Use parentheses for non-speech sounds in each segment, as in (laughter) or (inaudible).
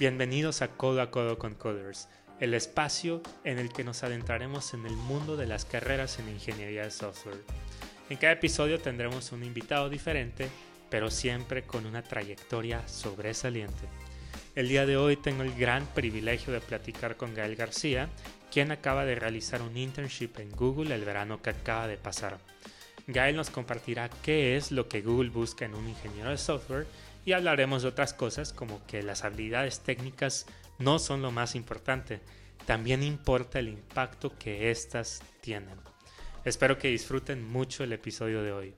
Bienvenidos a Codo a Codo con Coders, el espacio en el que nos adentraremos en el mundo de las carreras en ingeniería de software. En cada episodio tendremos un invitado diferente, pero siempre con una trayectoria sobresaliente. El día de hoy tengo el gran privilegio de platicar con Gael García, quien acaba de realizar un internship en Google el verano que acaba de pasar. Gael nos compartirá qué es lo que Google busca en un ingeniero de software y hablaremos de otras cosas como que las habilidades técnicas no son lo más importante, también importa el impacto que éstas tienen. Espero que disfruten mucho el episodio de hoy.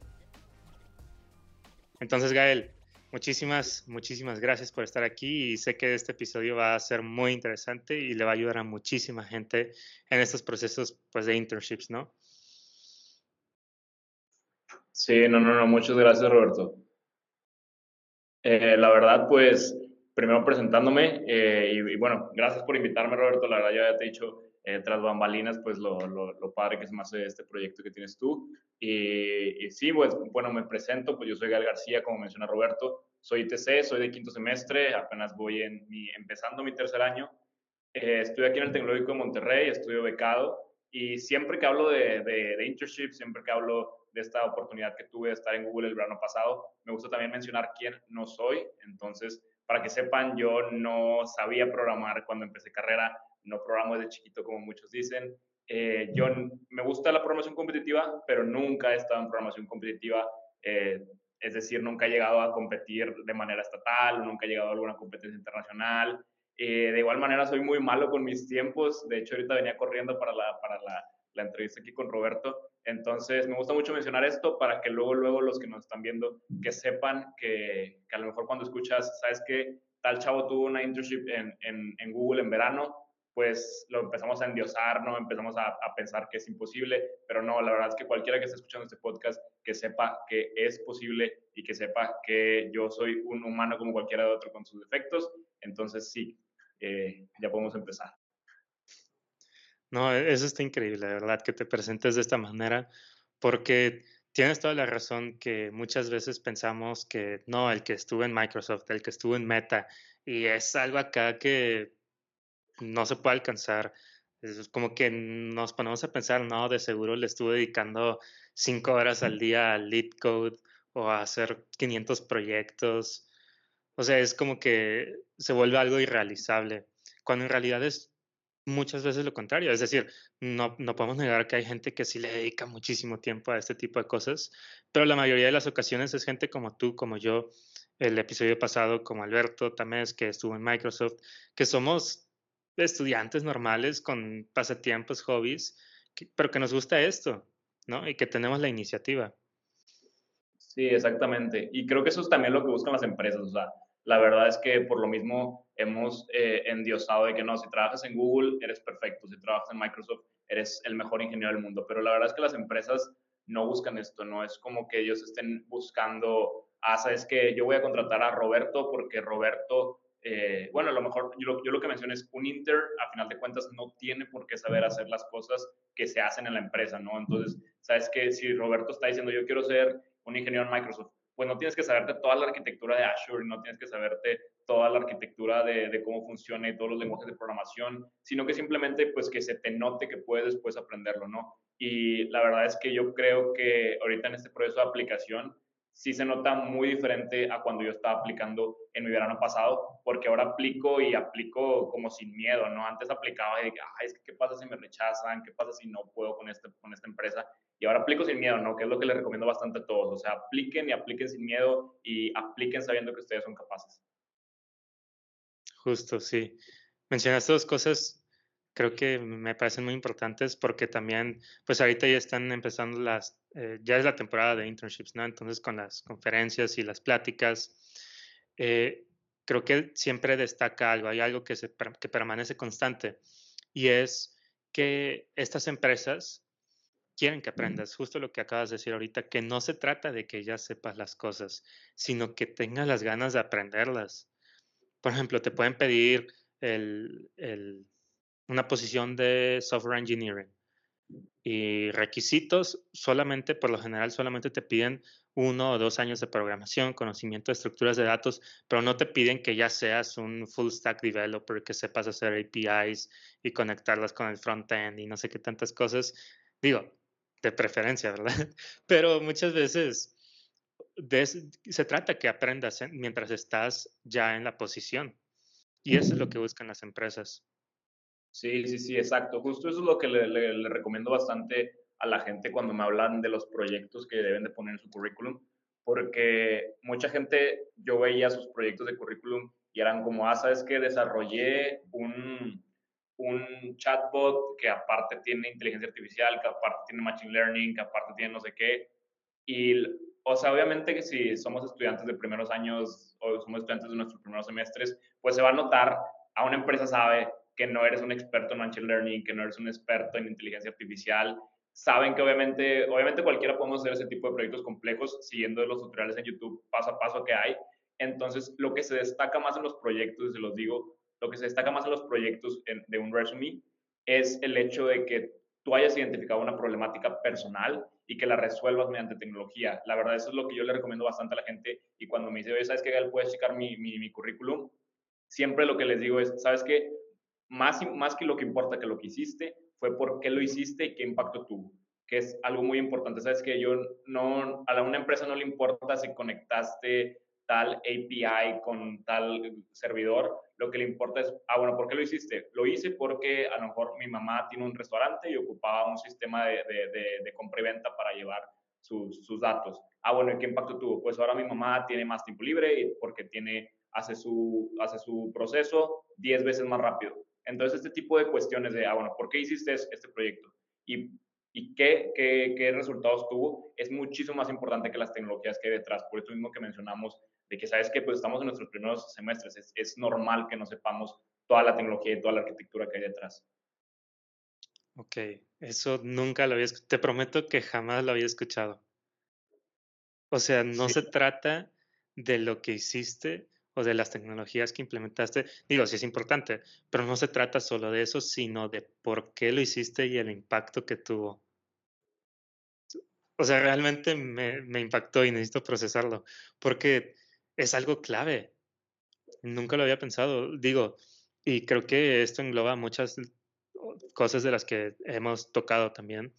Entonces, Gael, muchísimas, muchísimas gracias por estar aquí y sé que este episodio va a ser muy interesante y le va a ayudar a muchísima gente en estos procesos pues, de internships, ¿no? Sí, no, no, no, muchas gracias, Roberto. Eh, la verdad, pues, primero presentándome, eh, y, bueno, gracias por invitarme, Roberto. La verdad, ya te he dicho, eh, tras bambalinas, pues lo, lo, padre que se me hace este proyecto que tienes tú. Y, sí, pues, bueno, me presento, pues yo soy Gal García, como menciona Roberto. Soy ITC, soy de quinto semestre, apenas voy en mi, empezando mi tercer año. estoy aquí en el Tecnológico de Monterrey, estudio becado, y siempre que hablo de, de, de internship, siempre que hablo de esta oportunidad que tuve de estar en Google el verano pasado. Me gusta también mencionar quién no soy. Entonces, para que sepan, yo no sabía programar cuando empecé carrera, no programo desde chiquito como muchos dicen. Eh, yo me gusta la programación competitiva, pero nunca he estado en programación competitiva. Eh, es decir, nunca he llegado a competir de manera estatal, nunca he llegado a alguna competencia internacional. Eh, de igual manera, soy muy malo con mis tiempos. De hecho, ahorita venía corriendo para la, para la, la entrevista aquí con Roberto entonces, me gusta mucho mencionar esto para que luego, luego los que nos están viendo, que sepan que, que a lo mejor cuando escuchas, sabes que tal chavo tuvo una internship en, en, Google en verano, pues lo empezamos a endiosar, ¿no? Empezamos a, a, pensar que es imposible, pero no, la verdad es que cualquiera que esté escuchando este podcast, que sepa que es posible y que sepa que yo soy un humano como cualquiera de otro con sus defectos. Entonces, sí, eh, ya podemos empezar. No, e-, eso está increíble, de verdad, que te presentes de esta manera, porque tienes toda la razón que muchas veces pensamos que no, el que estuvo en Microsoft, el que estuvo en Meta, y es algo acá que no se puede alcanzar. Es como que nos ponemos a pensar, no, de seguro le estuve dedicando cinco horas al día al lead code o a hacer 500 proyectos. O sea, es como que se vuelve algo irrealizable, cuando en realidad es muchas veces lo contrario. Es decir, no, no podemos negar que hay gente que sí le dedica muchísimo tiempo a este tipo de cosas, pero la mayoría de las ocasiones es gente como tú, como yo, el episodio pasado, como Alberto Tamés, que estuvo en Microsoft, que somos estudiantes normales con pasatiempos, hobbies, pero que nos gusta esto, ¿no? Y que tenemos la iniciativa. Sí, exactamente. Y creo que eso es también lo que buscan las empresas. O sea, la verdad es que por lo mismo hemos eh, endiosado de que no, si trabajas en Google eres perfecto, si trabajas en Microsoft eres el mejor ingeniero del mundo, pero la verdad es que las empresas no buscan esto, no es como que ellos estén buscando, ah, sabes que yo voy a contratar a Roberto porque Roberto, eh, bueno, a lo mejor yo, yo lo que mencioné es un Inter, a final de cuentas, no tiene por qué saber hacer las cosas que se hacen en la empresa, ¿no? Entonces, sabes que si Roberto está diciendo yo quiero ser un ingeniero en Microsoft, pues no tienes que saberte toda la arquitectura de Azure, no tienes que saberte toda la arquitectura de, cómo funciona y todos los lenguajes de programación, sino que simplemente pues que se te note que puedes después aprenderlo, ¿no? Y la verdad es que yo creo que ahorita en este proceso de aplicación sí se nota muy diferente a cuando yo estaba aplicando en mi verano pasado, porque ahora aplico y aplico como sin miedo, ¿no? Antes aplicaba y dije, ay, es que qué pasa si me rechazan, qué pasa si no puedo con, este, con esta empresa. Y ahora aplico sin miedo, ¿no? Que es lo que les recomiendo bastante a todos. O sea, apliquen y apliquen sin miedo y apliquen sabiendo que ustedes son capaces. Justo, sí. Mencionaste dos cosas creo que me parecen muy importantes porque también, pues ahorita ya están empezando las, eh, ya es la temporada de internships, ¿no? Entonces con las conferencias y las pláticas, eh, creo que siempre destaca algo, hay algo que, se, que permanece constante y es que estas empresas quieren que aprendas, justo lo que acabas de decir ahorita, que no se trata de que ya sepas las cosas, sino que tengas las ganas de aprenderlas. Por ejemplo, te pueden pedir el, el una posición de software engineering. Y requisitos, solamente, por lo general, solamente te piden uno o dos años de programación, conocimiento de estructuras de datos, pero no te piden que ya seas un full stack developer, que sepas hacer APIs y conectarlas con el frontend y no sé qué tantas cosas. Digo, de preferencia, ¿verdad? (laughs) Pero muchas veces se trata que aprendas mientras estás ya en la posición. Y eso es lo que buscan las empresas. Sí, sí, sí, exacto. Justo eso es lo que le, recomiendo bastante a la gente cuando me hablan de los proyectos que deben de poner en su currículum, porque mucha gente, yo veía sus proyectos de currículum y eran como, ah, sabes que desarrollé un, un chatbot que aparte tiene inteligencia artificial, que aparte tiene machine learning, que aparte tiene no sé qué. Y, o sea, obviamente que si somos estudiantes de primeros años o somos estudiantes de nuestros primeros semestres, pues se va a notar, a una empresa sabe que no eres un experto en machine learning, que no eres un experto en inteligencia artificial saben que obviamente, obviamente cualquiera podemos hacer ese tipo de proyectos complejos siguiendo los tutoriales en YouTube paso a paso que hay. Entonces, lo que se destaca más en los proyectos, se los digo, lo que se destaca más en los proyectos de un resume es el hecho de que tú hayas identificado una problemática personal y que la resuelvas mediante tecnología. La verdad, eso es lo que yo le recomiendo bastante a la gente. Y cuando me dice, oye, ¿sabes qué, Gal? Puedes checar mi, mi, mi currículum. Siempre lo que les digo es, ¿sabes qué? Más, más que lo que importa que lo que hiciste, fue por qué lo hiciste y qué impacto tuvo, que es algo muy importante. Sabes que yo no, a una empresa no le importa si conectaste tal API con tal servidor, lo que le importa es, ah, bueno, ¿por qué lo hiciste? Lo hice porque a lo mejor mi mamá tiene un restaurante y ocupaba un sistema de, de, compra y venta para llevar sus, sus, datos. Ah, bueno, ¿y qué impacto tuvo? Pues ahora mi mamá tiene más tiempo libre porque tiene, hace, su, hace su proceso 10 veces más rápido. Entonces, este tipo de cuestiones de, ah, bueno, ¿por qué hiciste este proyecto? Y, y qué, qué, qué, resultados tuvo, es muchísimo más importante que las tecnologías que hay detrás. Por eso mismo que mencionamos, de que sabes que pues estamos en nuestros primeros semestres, es, es normal que no sepamos toda la tecnología y toda la arquitectura que hay detrás. Ok, eso nunca lo había escuchado. Te prometo que jamás lo había escuchado. O sea, no se trata de lo que hiciste, o de las tecnologías que implementaste, digo, sí es importante, pero no se trata solo de eso, sino de por qué lo hiciste y el impacto que tuvo. O sea, realmente me, me impactó y necesito procesarlo, porque es algo clave. Nunca lo había pensado, digo, y creo que esto engloba muchas cosas de las que hemos tocado también,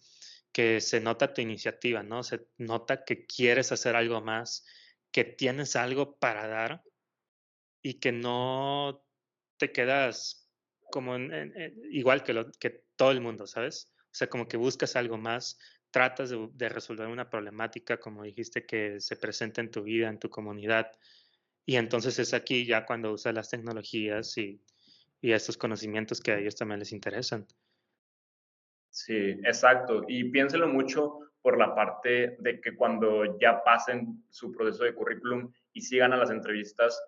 que se nota tu iniciativa, ¿no? Se nota que quieres hacer algo más, que tienes algo para dar y que no te quedas como igual que, todo el mundo, ¿sabes? O sea, como que buscas algo más, tratas de, resolver una problemática, como dijiste, que se presenta en tu vida, en tu comunidad. Y entonces es aquí ya cuando usas las tecnologías y, y estos conocimientos que a ellos también les interesan. Sí, exacto. Y piénselo mucho por la parte de que cuando ya pasen su proceso de currículum y sigan a las entrevistas,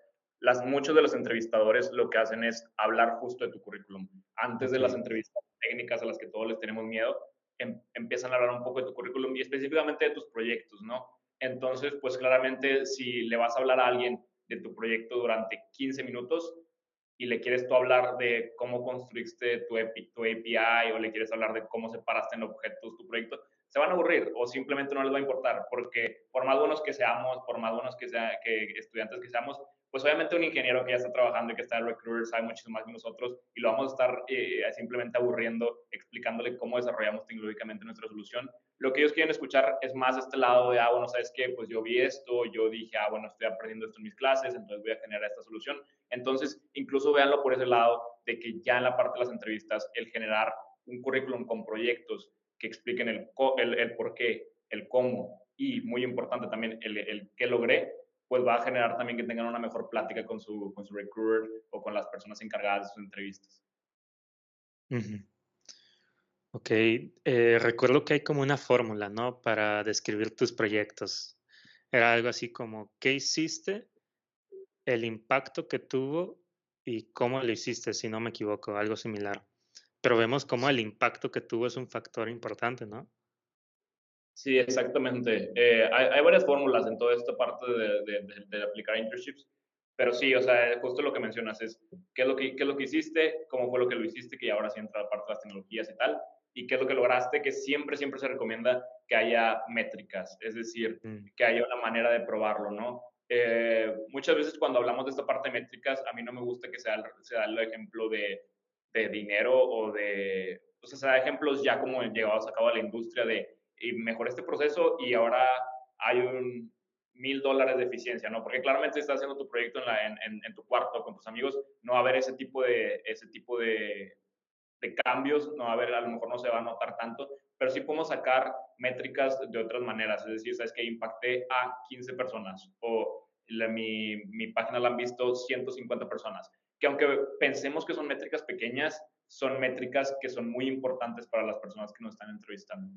las, muchos de los entrevistadores lo que hacen es hablar justo de tu currículum. Antes de las entrevistas técnicas a las que todos les tenemos miedo, em, empiezan a hablar un poco de tu currículum y específicamente de tus proyectos, ¿no? Entonces, pues claramente si le vas a hablar a alguien de tu proyecto durante 15 minutos y le quieres tú hablar de cómo construiste tu, tu API o le quieres hablar de cómo separaste en objetos tu proyecto, se van a aburrir o simplemente no les va a importar, porque por más buenos que seamos, por más buenos que, sea, que estudiantes que seamos, pues obviamente un ingeniero que ya está trabajando y que está en Recruiter sabe muchísimo más que nosotros y lo vamos a estar eh, simplemente aburriendo, explicándole cómo desarrollamos tecnológicamente nuestra solución. Lo que ellos quieren escuchar es más este lado de, ah, bueno, ¿sabes qué? Pues yo vi esto, yo dije, ah, bueno, estoy aprendiendo esto en mis clases, entonces voy a generar esta solución. Entonces, incluso véanlo por ese lado de que ya en la parte de las entrevistas, el generar un currículum con proyectos que expliquen el, el, el por qué, el cómo y, muy importante también, el, el qué logré, pues va a generar también que tengan una mejor plática con su, con su recruiter o con las personas encargadas de sus entrevistas. Ok, eh, recuerdo que hay como una fórmula, ¿no? Para describir tus proyectos. Era algo así como, ¿qué hiciste? El impacto que tuvo y cómo lo hiciste, si no me equivoco, algo similar. Pero vemos cómo el impacto que tuvo es un factor importante, ¿no? Sí, exactamente. Eh, hay, hay, varias fórmulas en toda esta parte de, de, de, aplicar internships, pero sí, o sea, justo lo que mencionas es qué es lo que, qué es lo que hiciste, cómo fue lo que lo hiciste, que ahora sí entra la parte de las tecnologías y tal, ¿Y qué es lo que lograste? Que siempre, siempre se recomienda que haya métricas, es decir, mm. que haya una manera de probarlo, ¿no? Eh, muchas veces cuando hablamos de esta parte de métricas, a mí no me gusta que sea, sea el ejemplo de, de dinero o de, o sea, sea ejemplos ya como llevados a cabo a la industria de y mejoré este proceso y ahora hay un mil dólares de eficiencia, ¿no? Porque claramente estás haciendo tu proyecto en, la, en, en, tu cuarto con tus amigos, no va a haber ese tipo de, ese tipo de, de cambios, no va a haber, a lo mejor no se va a notar tanto, pero sí podemos sacar métricas de otras maneras, es decir, sabes que impacté a 15 personas o mi, mi página la han visto 150 personas, que aunque pensemos que son métricas pequeñas, son métricas que son muy importantes para las personas que nos están entrevistando.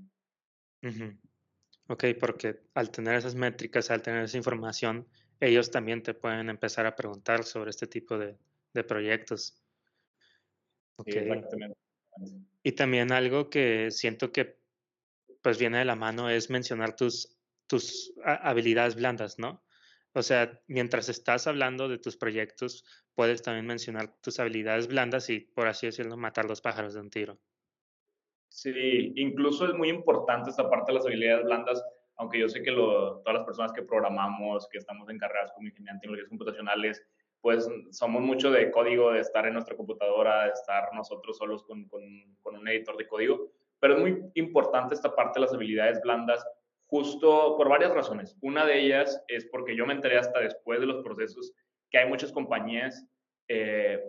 Ok, porque al tener esas métricas, al tener esa información, ellos también te pueden empezar a preguntar sobre este tipo de, de proyectos. exactamente. Y también algo que siento que pues viene de la mano es mencionar tus, tus habilidades blandas, ¿no? O sea, mientras estás hablando de tus proyectos, puedes también mencionar tus habilidades blandas y, por así decirlo, matar los pájaros de un tiro. Sí, incluso es muy importante esta parte de las habilidades blandas, aunque yo sé que todas las personas que programamos, que estamos en como ingeniería en tecnologías computacionales, pues somos mucho de código, de estar en nuestra computadora, de estar nosotros solos con, con, con un editor de código, pero es muy importante esta parte de las habilidades blandas justo por varias razones. Una de ellas es porque yo me enteré hasta después de los procesos que hay muchas compañías, eh,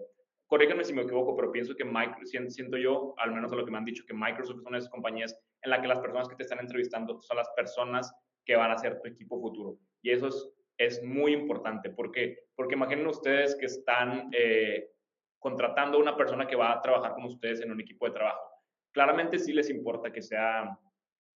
corríganme si me equivoco, pero pienso que Microsoft, siento yo, al menos a lo que me han dicho, que Microsoft es una de esas compañías en la que las personas que te están entrevistando son las personas que van a ser tu equipo futuro. Y eso es, es muy importante. ¿Por qué? Porque imaginen ustedes que están eh, contratando a una persona que va a trabajar con ustedes en un equipo de trabajo. Claramente sí les importa que sea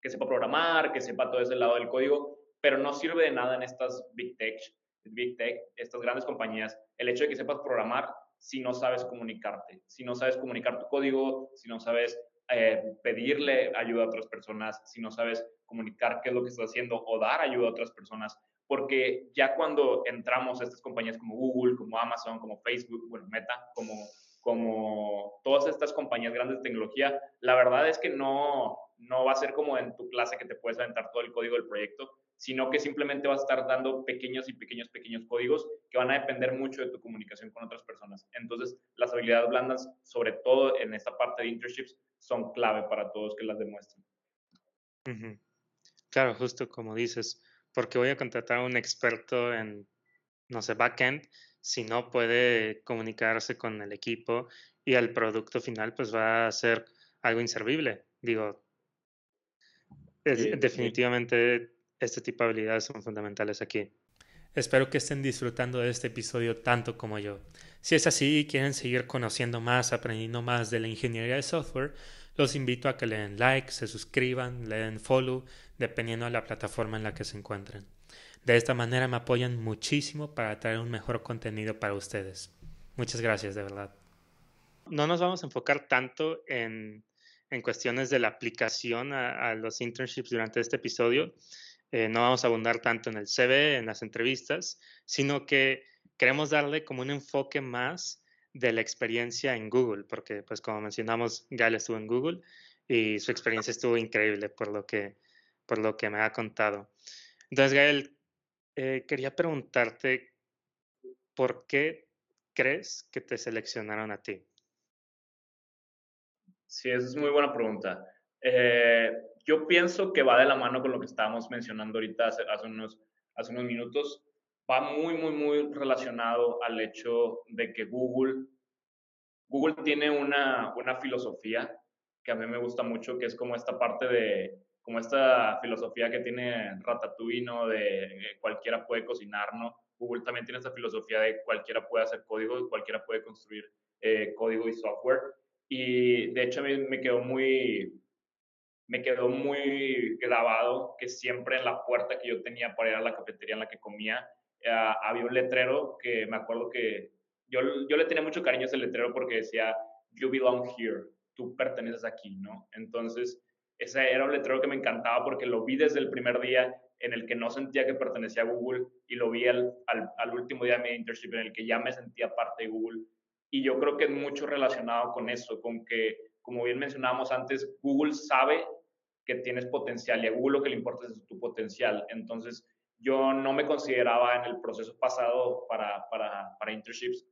que sepa programar, que sepa todo ese lado del código, pero no sirve de nada en estas big tech, big tech, estas grandes compañías, el hecho de que sepas programar si no sabes comunicarte, si no sabes comunicar tu código, si no sabes eh, pedirle ayuda a otras personas, si no sabes comunicar qué es lo que estás haciendo o dar ayuda a otras personas, porque ya cuando entramos a estas compañías como Google, como Amazon, como Facebook, bueno, Meta, como, como todas estas compañías grandes de tecnología, la verdad es que no, no va a ser como en tu clase que te puedes aventar todo el código del proyecto, sino que simplemente vas a estar dando pequeños y pequeños, pequeños códigos que van a depender mucho de tu comunicación con otras personas. Entonces, las habilidades blandas, sobre todo en esta parte de internships, son clave para todos que las demuestren. Claro, justo como dices, porque voy a contratar a un experto en, no sé, backend, si no puede comunicarse con el equipo y el producto final, pues va a ser algo inservible. Digo, definitivamente este tipo de habilidades son fundamentales aquí. Espero que estén disfrutando de este episodio tanto como yo. Si es así y quieren seguir conociendo más, aprendiendo más de la ingeniería de software, los invito a que le den like, se suscriban, le den follow, dependiendo de la plataforma en la que se encuentren. De esta manera me apoyan muchísimo para traer un mejor contenido para ustedes. Muchas gracias, de verdad. No nos vamos a enfocar tanto en en cuestiones de la aplicación a, los internships durante este episodio. Eh, no vamos a abundar tanto en el CV, en las entrevistas, sino que queremos darle como un enfoque más de la experiencia en Google, porque pues como mencionamos, Gael estuvo en Google y su experiencia estuvo increíble por lo que, por lo que me ha contado. Entonces, Gael, eh, quería preguntarte, ¿por qué crees que te seleccionaron a ti? Sí, esa es muy buena pregunta. Eh, yo pienso que va de la mano con lo que estábamos mencionando ahorita hace, unos, hace unos minutos. Va muy, muy, muy relacionado al hecho de que Google, Google tiene una, una filosofía que a mí me gusta mucho, que es como esta parte de, como esta filosofía que tiene Ratatouille, ¿no? De cualquiera puede cocinar, ¿no? Google también tiene esta filosofía de cualquiera puede hacer código, cualquiera puede construir eh, código y software. Y de hecho a mí me quedó muy, me quedó muy grabado que siempre en la puerta que yo tenía para ir a la cafetería en la que comía, eh, había un letrero que me acuerdo que yo, yo le tenía mucho cariño a ese letrero porque decía, you belong here, tú perteneces aquí, ¿no? Entonces, ese era un letrero que me encantaba porque lo vi desde el primer día en el que no sentía que pertenecía a Google y lo vi al, al, al último día de mi internship en el que ya me sentía parte de Google y yo creo que es mucho relacionado con eso, con que como bien mencionábamos antes, Google sabe que tienes potencial y a Google lo que le importa es tu potencial. Entonces, yo no me consideraba en el proceso pasado para, para, para internships,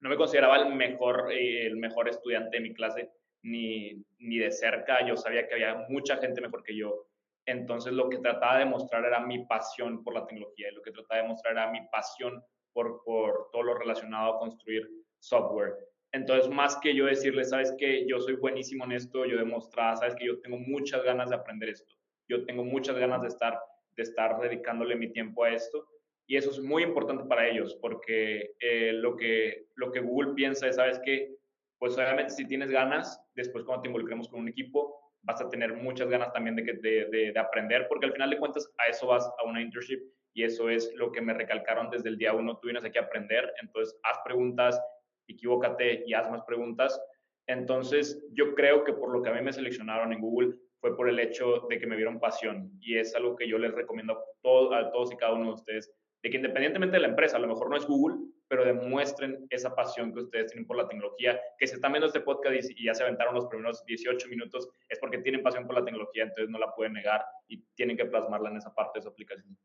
no me consideraba el mejor, eh, el mejor estudiante de mi clase, ni, ni de cerca. Yo sabía que había mucha gente mejor que yo. Entonces, lo que trataba de mostrar era mi pasión por la tecnología y lo que trataba de mostrar era mi pasión por, por todo lo relacionado a construir software. Entonces, más que yo decirle, sabes que yo soy buenísimo en esto, yo demostraba, sabes que yo tengo muchas ganas de aprender esto, yo tengo muchas ganas de estar, de estar dedicándole mi tiempo a esto. Y eso es muy importante para ellos, porque eh, lo, que, lo que Google piensa es, sabes que, pues obviamente si tienes ganas, después cuando te involucremos con un equipo, vas a tener muchas ganas también de, de, de, aprender, porque al final de cuentas a eso vas a una internship y eso es lo que me recalcaron desde el día uno, tú vienes aquí a aprender, entonces haz preguntas, equivócate y haz más preguntas. Entonces, yo creo que por lo que a mí me seleccionaron en Google fue por el hecho de que me vieron pasión y es algo que yo les recomiendo a todos, a todos y cada uno de ustedes, de que independientemente de la empresa, a lo mejor no es Google, pero demuestren esa pasión que ustedes tienen por la tecnología, que si están viendo este podcast y ya se aventaron los primeros 18 minutos, es porque tienen pasión por la tecnología, entonces no la pueden negar y tienen que plasmarla en esa parte de su aplicación.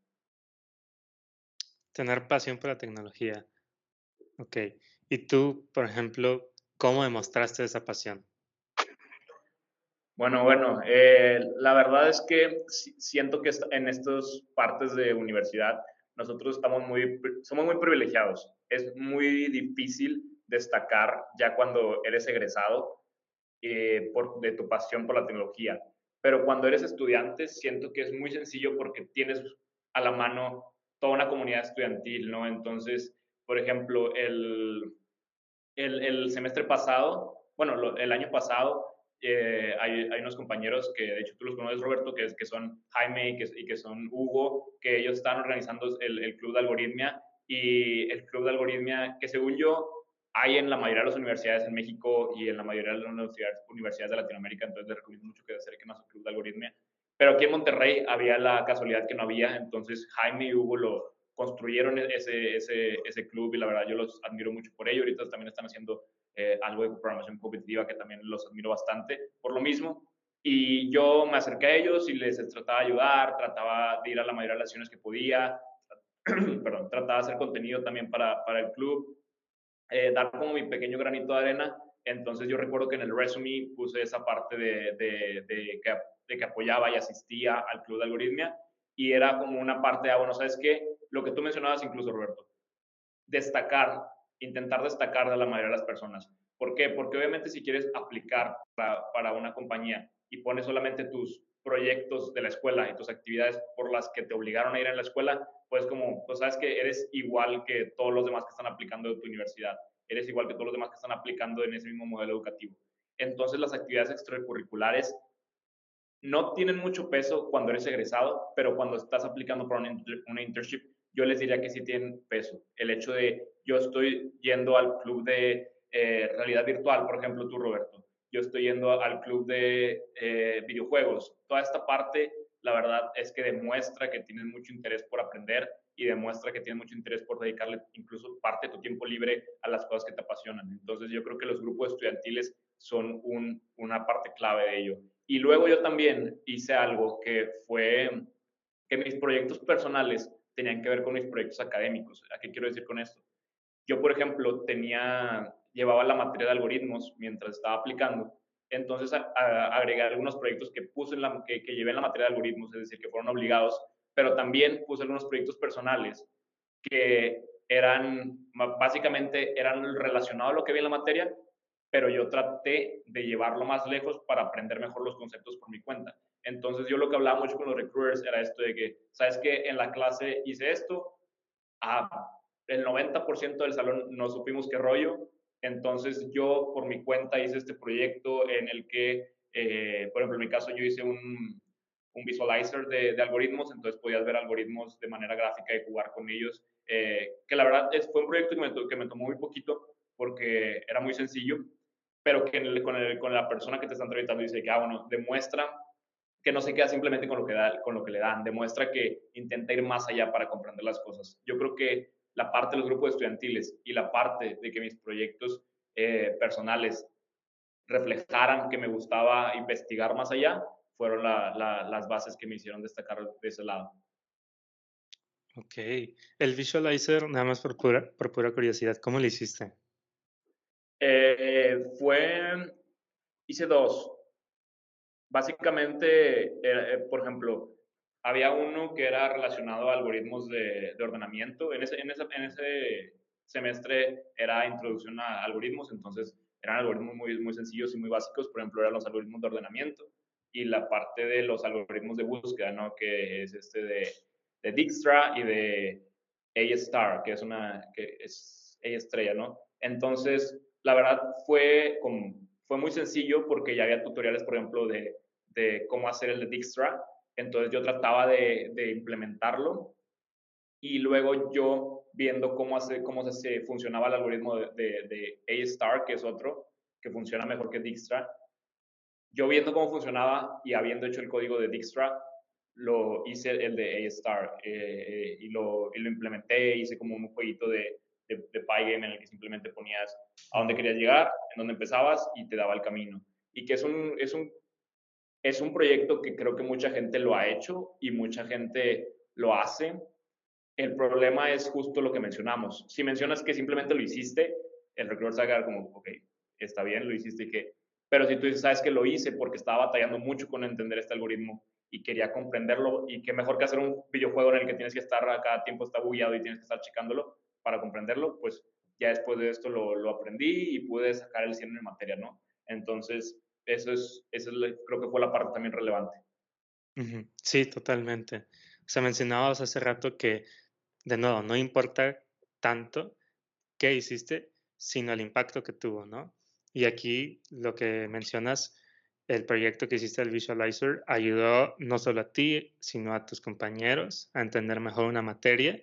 Tener pasión por la tecnología. Ok. Y tú, por ejemplo, ¿cómo demostraste esa pasión? Bueno, bueno, eh, la verdad es que siento que en estas partes de universidad nosotros estamos muy, somos muy privilegiados. Es muy difícil destacar ya cuando eres egresado eh, de tu pasión por la tecnología. Pero cuando eres estudiante, siento que es muy sencillo porque tienes a la mano toda una comunidad estudiantil, ¿no? Entonces, por ejemplo, el, el, semestre pasado, bueno, el año pasado, eh, hay, hay, unos compañeros que, de hecho, tú los conoces, Roberto, que, que son Jaime y que, y que son Hugo, que ellos están organizando el, el, Club de Algoritmia y el Club de Algoritmia, que según yo, hay en la mayoría de las universidades en México y en la mayoría de las universidades, universidades de Latinoamérica, entonces les recomiendo mucho que se acerquen a su Club de Algoritmia. Pero aquí en Monterrey había la casualidad que no había, entonces Jaime y Hugo lo, construyeron e-, ese, ese, ese, club y la verdad yo los admiro mucho por ello. Ahorita también están haciendo eh, algo de programación competitiva que también los admiro bastante por lo mismo. Y yo me acerqué a ellos y les trataba de ayudar, trataba de ir a la mayoría de las acciones que podía, (clears throat) perdón, trataba de hacer contenido también para, para el club, eh, dar como mi pequeño granito de arena. Entonces yo recuerdo que en el resume puse esa parte de, de, de, que, de que apoyaba y asistía al club de algoritmia y era como una parte de, ah, bueno, ¿sabes qué? Lo que tú mencionabas incluso, Roberto, destacar, intentar destacar de la mayoría de las personas. ¿Por qué? Porque obviamente si quieres aplicar para, para una compañía y pones solamente tus proyectos de la escuela y tus actividades por las que te obligaron a ir a la escuela, pues como, pues sabes que eres igual que todos los demás que están aplicando de tu universidad, eres igual que todos los demás que están aplicando en ese mismo modelo educativo. Entonces las actividades extracurriculares no tienen mucho peso cuando eres egresado, pero cuando estás aplicando para una, internship, yo les diría que sí tienen peso. El hecho de yo estoy yendo al club de eh, realidad virtual, por ejemplo, tú, Roberto, yo estoy yendo al club de eh, videojuegos. Toda esta parte, la verdad, es que demuestra que tienes mucho interés por aprender y demuestra que tienes mucho interés por dedicarle incluso parte de tu tiempo libre a las cosas que te apasionan. Entonces, yo creo que los grupos estudiantiles son una parte clave de ello. Y luego yo también hice algo que fue que mis proyectos personales tenían que ver con mis proyectos académicos. ¿A qué quiero decir con esto? Yo, por ejemplo, tenía, llevaba la materia de algoritmos mientras estaba aplicando. Entonces, agregué algunos proyectos que puse en la, que, que llevé en la materia de algoritmos, es decir, que fueron obligados, pero también puse algunos proyectos personales que eran, básicamente, eran relacionados a lo que vi en la materia, pero yo traté de llevarlo más lejos para aprender mejor los conceptos por mi cuenta. Entonces yo lo que hablaba mucho con los recruiters era esto de que, ¿sabes qué? En la clase hice esto, ah, el 90% del salón no supimos qué rollo, entonces yo por mi cuenta hice este proyecto en el que, eh, por ejemplo, en mi caso yo hice un, un visualizer de, de, algoritmos, entonces podías ver algoritmos de manera gráfica y jugar con ellos, eh, que la verdad es, fue un proyecto que me, que me tomó muy poquito porque era muy sencillo, pero que con, el, con, la persona que te está entrevistando dice que, ah, bueno, demuestra que no se queda simplemente con lo, que da, con lo que le dan, demuestra que intenta ir más allá para comprender las cosas. Yo creo que la parte de los grupos estudiantiles y la parte de que mis proyectos eh, personales reflejaran que me gustaba investigar más allá, fueron las bases que me hicieron destacar de ese lado. Ok. El visualizer, nada más por pura, por pura curiosidad, ¿cómo lo hiciste? Eh, fue, hice dos. Básicamente, eh, por ejemplo, había uno que era relacionado a algoritmos de, ordenamiento. En ese, en, en ese semestre era introducción a algoritmos, entonces eran algoritmos muy, muy sencillos y muy básicos. Por ejemplo, eran los algoritmos de ordenamiento y la parte de los algoritmos de búsqueda, ¿no? Que es este de de Dijkstra y de A-Star, que es una, que es A estrella, ¿no? Entonces, la verdad fue, fue muy sencillo porque ya había tutoriales, por ejemplo, de, cómo hacer el de Dijkstra. Entonces yo trataba de, implementarlo y luego yo viendo cómo, se, funcionaba el algoritmo de, A-Star, que es otro, que funciona mejor que Dijkstra, yo viendo cómo funcionaba y habiendo hecho el código de Dijkstra, lo hice el de A-Star eh, y, lo, y, lo, implementé, hice como un jueguito de, de, de Pygame en el que simplemente ponías a dónde querías llegar, en dónde empezabas y te daba el camino. Y que es un, es un, es un proyecto que creo que mucha gente lo ha hecho y mucha gente lo hace. El problema es justo lo que mencionamos. Si mencionas que simplemente lo hiciste, el recruiter se va a quedar como, ok, está bien, lo hiciste y que... Pero si tú dices, sabes que lo hice porque estaba batallando mucho con entender este algoritmo y quería comprenderlo y qué mejor que hacer un videojuego en el que tienes que estar a cada tiempo está bugueado y tienes que estar checándolo para comprenderlo, pues ya después de esto lo, aprendí y pude sacar el 100 en materia, ¿no? Entonces, eso es, eso es, creo que fue la parte también relevante. Sí, totalmente. O sea, mencionabas hace rato que, de nuevo, no importa tanto qué hiciste, sino el impacto que tuvo, ¿no? Y aquí lo que mencionas el proyecto que hiciste el Visualizer ayudó no solo a ti, sino a tus compañeros a entender mejor una materia.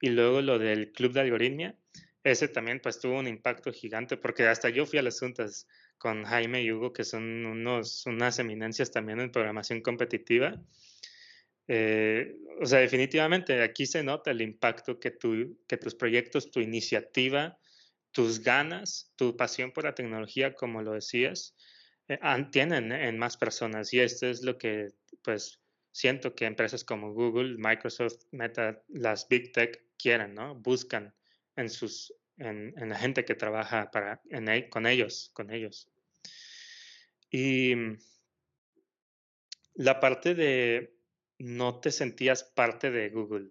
Y luego lo del club de algoritmia, ese también pues tuvo un impacto gigante porque hasta yo fui a las juntas con Jaime y Hugo, que son unos, unas eminencias también en programación competitiva. Eh, o sea, definitivamente aquí se nota el impacto que, tu, que tus proyectos, tu iniciativa, tus ganas, tu pasión por la tecnología, como lo decías, eh, tienen en más personas y esto es lo que pues siento que empresas como Google, Microsoft, Meta, las Big Tech quieren, ¿no? Buscan en sus en, la gente que trabaja para, en, e, con ellos, con ellos. Y la parte de no te sentías parte de Google.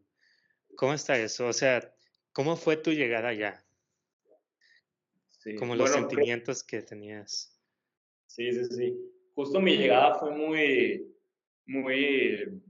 ¿Cómo está eso? O sea, ¿cómo fue tu llegada allá? Como los sentimientos que tenías. Sí, sí, sí. Justo mi llegada fue muy, muy...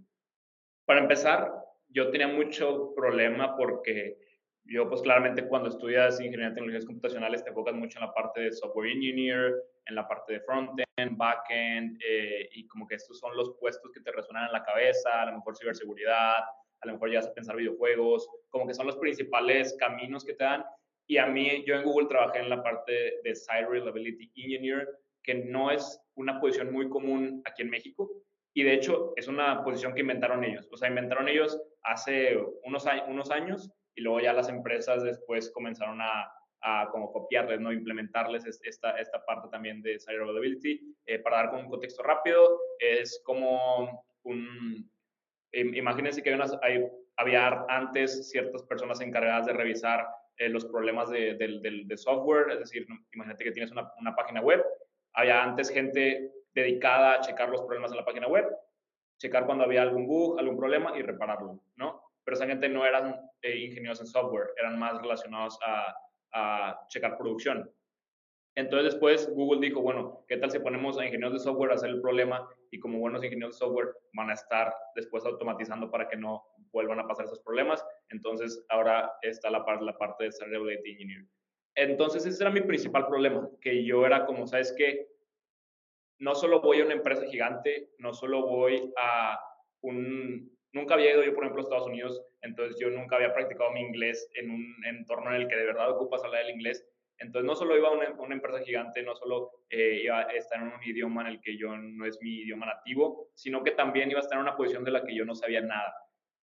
Para empezar, yo tenía mucho problema porque yo, pues claramente cuando estudias ingeniería de tecnologías computacionales te enfocas mucho en la parte de software engineer, en la parte de frontend, backend, eh, y como que estos son los puestos que te resuenan en la cabeza, a lo mejor ciberseguridad, a lo mejor ya a pensar videojuegos, como que son los principales caminos que te dan. Y a mí, yo en Google trabajé en la parte de Site Reliability Engineer, que no es una posición muy común aquí en México y de hecho es una posición que inventaron ellos. O sea, inventaron ellos hace unos, años y luego ya las empresas después comenzaron a, como copiarles, ¿no? implementarles esta, esta parte también de Cyber. Eh, para dar un contexto rápido, es como un... Imagínense que hay unas, hay, había antes ciertas personas encargadas de revisar eh, los problemas de, de, software, es decir, imagínate que tienes una, una página web había antes gente dedicada a checar los problemas en la página web, checar cuando había algún bug, algún problema y repararlo, ¿no? Pero esa gente no eran eh, ingenieros en software, eran más relacionados a, a checar producción. Entonces después Google dijo, bueno, ¿qué tal si ponemos a ingenieros de software a hacer el problema y como buenos ingenieros de software van a estar después automatizando para que no vuelvan a pasar esos problemas? Entonces ahora está la, parte, la parte de Reliability Engineer. Entonces ese era mi principal problema, que yo era como, ¿sabes qué? No solo voy a una empresa gigante, no solo voy a un... Nunca había ido yo, por ejemplo, a Estados Unidos, entonces yo nunca había practicado mi inglés en un entorno en el que de verdad ocupas hablar el inglés. Entonces no solo iba a una, empresa gigante, no solo eh, iba a estar en un idioma en el que yo no es mi idioma nativo, sino que también iba a estar en una posición de la que yo no sabía nada.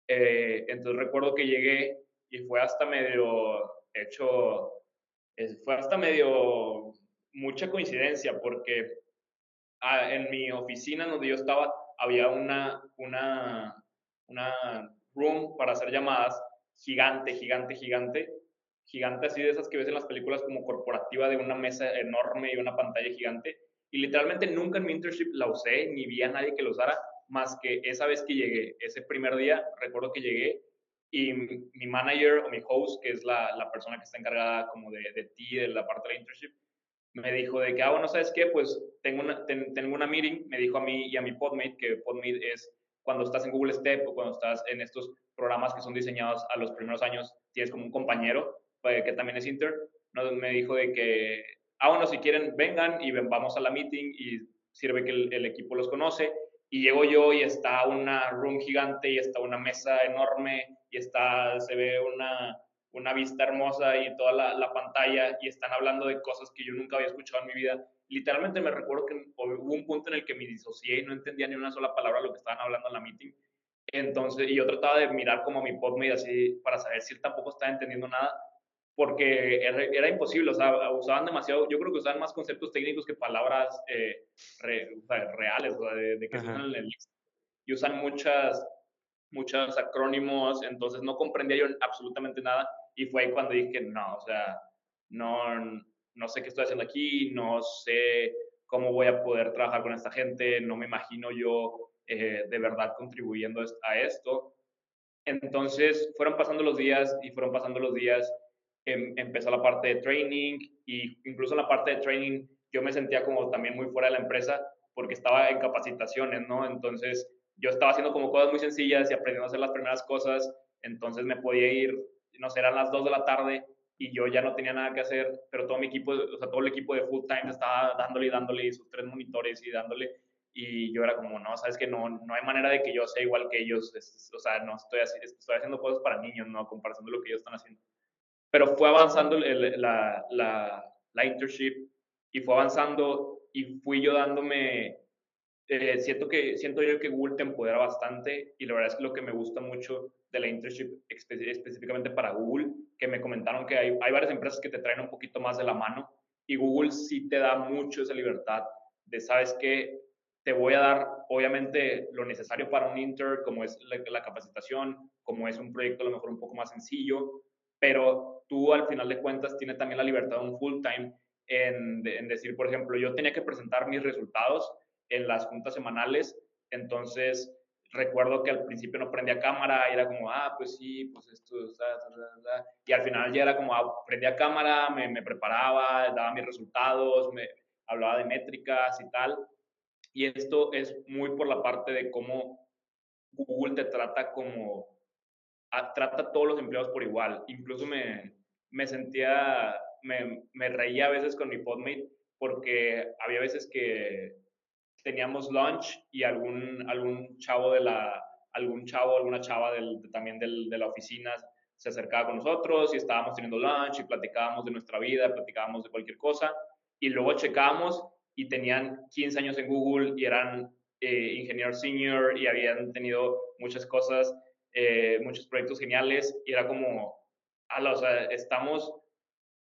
Eh, entonces recuerdo que llegué y fue hasta medio hecho fue hasta medio mucha coincidencia porque ah, en mi oficina donde yo estaba había una, una, una room para hacer llamadas gigante, gigante, gigante, gigante así de esas que ves en las películas como corporativa de una mesa enorme y una pantalla gigante. Y literalmente nunca en mi internship la usé, ni vi a nadie que lo usara, más que esa vez que llegué, ese primer día, recuerdo que llegué y mi manager o mi host, que es la, la persona que está encargada como de, de ti, de la parte de la internship, me dijo de que, ah, bueno, ¿sabes qué? Pues tengo una, tengo una meeting, me dijo a mí y a mi podmate, que podmate es cuando estás en Google Step o cuando estás en estos programas que son diseñados a los primeros años, tienes como un compañero eh, que también es inter, ¿no? me dijo de que, ah, bueno, si quieren, vengan y vamos a la meeting y sirve que el, el equipo los conoce. Y llego yo y está una room gigante y está una mesa enorme y está, se ve una, una vista hermosa y toda la, la, pantalla y están hablando de cosas que yo nunca había escuchado en mi vida. Literalmente me recuerdo que hubo un punto en el que me disocié y no entendía ni una sola palabra de lo que estaban hablando en la meeting. Entonces, y yo trataba de mirar como mi podmate así para saber si él tampoco estaba entendiendo nada, porque era, era, imposible, o sea, usaban demasiado, yo creo que usaban más conceptos técnicos que palabras eh, reales, o sea, de, de que se usan en el y usan muchas, muchos acrónimos, entonces no comprendía yo absolutamente nada y fue ahí cuando dije, no, o sea, no, no sé qué estoy haciendo aquí, no sé cómo voy a poder trabajar con esta gente, no me imagino yo eh, de verdad contribuyendo a esto. Entonces fueron pasando los días y fueron pasando los días, em, empezó la parte de training y incluso en la parte de training yo me sentía como también muy fuera de la empresa porque estaba en capacitaciones, ¿no? Entonces yo estaba haciendo como cosas muy sencillas y aprendiendo a hacer las primeras cosas, entonces me podía ir no sé, eran las 2 de la tarde y yo ya no tenía nada que hacer, pero todo mi equipo, o sea, todo el equipo de full time estaba dándole y dándole sus tres monitores y dándole y yo era como, no, sabes que no, no hay manera de que yo sea igual que ellos, o sea, no estoy, estoy haciendo cosas para niños, no, comparando lo que ellos están haciendo. Pero fue avanzando la, la, la internship y fue avanzando y fui yo dándome, eh, siento, que, siento yo que Google te empodera bastante y la verdad es que lo que me gusta mucho de la internship específicamente para Google, que me comentaron que hay, hay varias empresas que te traen un poquito más de la mano y Google sí te da mucho esa libertad de, sabes que te voy a dar, obviamente, lo necesario para un inter, como es la, capacitación, como es un proyecto a lo mejor un poco más sencillo, pero tú al final de cuentas tienes también la libertad de un full time en, en decir, por ejemplo, yo tenía que presentar mis resultados en las juntas semanales, entonces recuerdo que al principio no prendía cámara y era como, ah, pues sí, pues esto, y al final ya era como, ah, prendía cámara, me, me, preparaba, daba mis resultados, me hablaba de métricas y tal. Y esto es muy por la parte de cómo Google te trata como, a, trata a todos los empleados por igual. Incluso me, me sentía, me, me reía a veces con mi podmate porque había veces que teníamos lunch y algún, algún chavo de la, algún chavo, alguna chava del, también del, de la oficina se acercaba con nosotros y estábamos teniendo lunch y platicábamos de nuestra vida, platicábamos de cualquier cosa. Y luego checábamos y tenían 15 años en Google y eran eh, ingenieros senior y habían tenido muchas cosas, eh, muchos proyectos geniales. Y era como, ala, o sea, estamos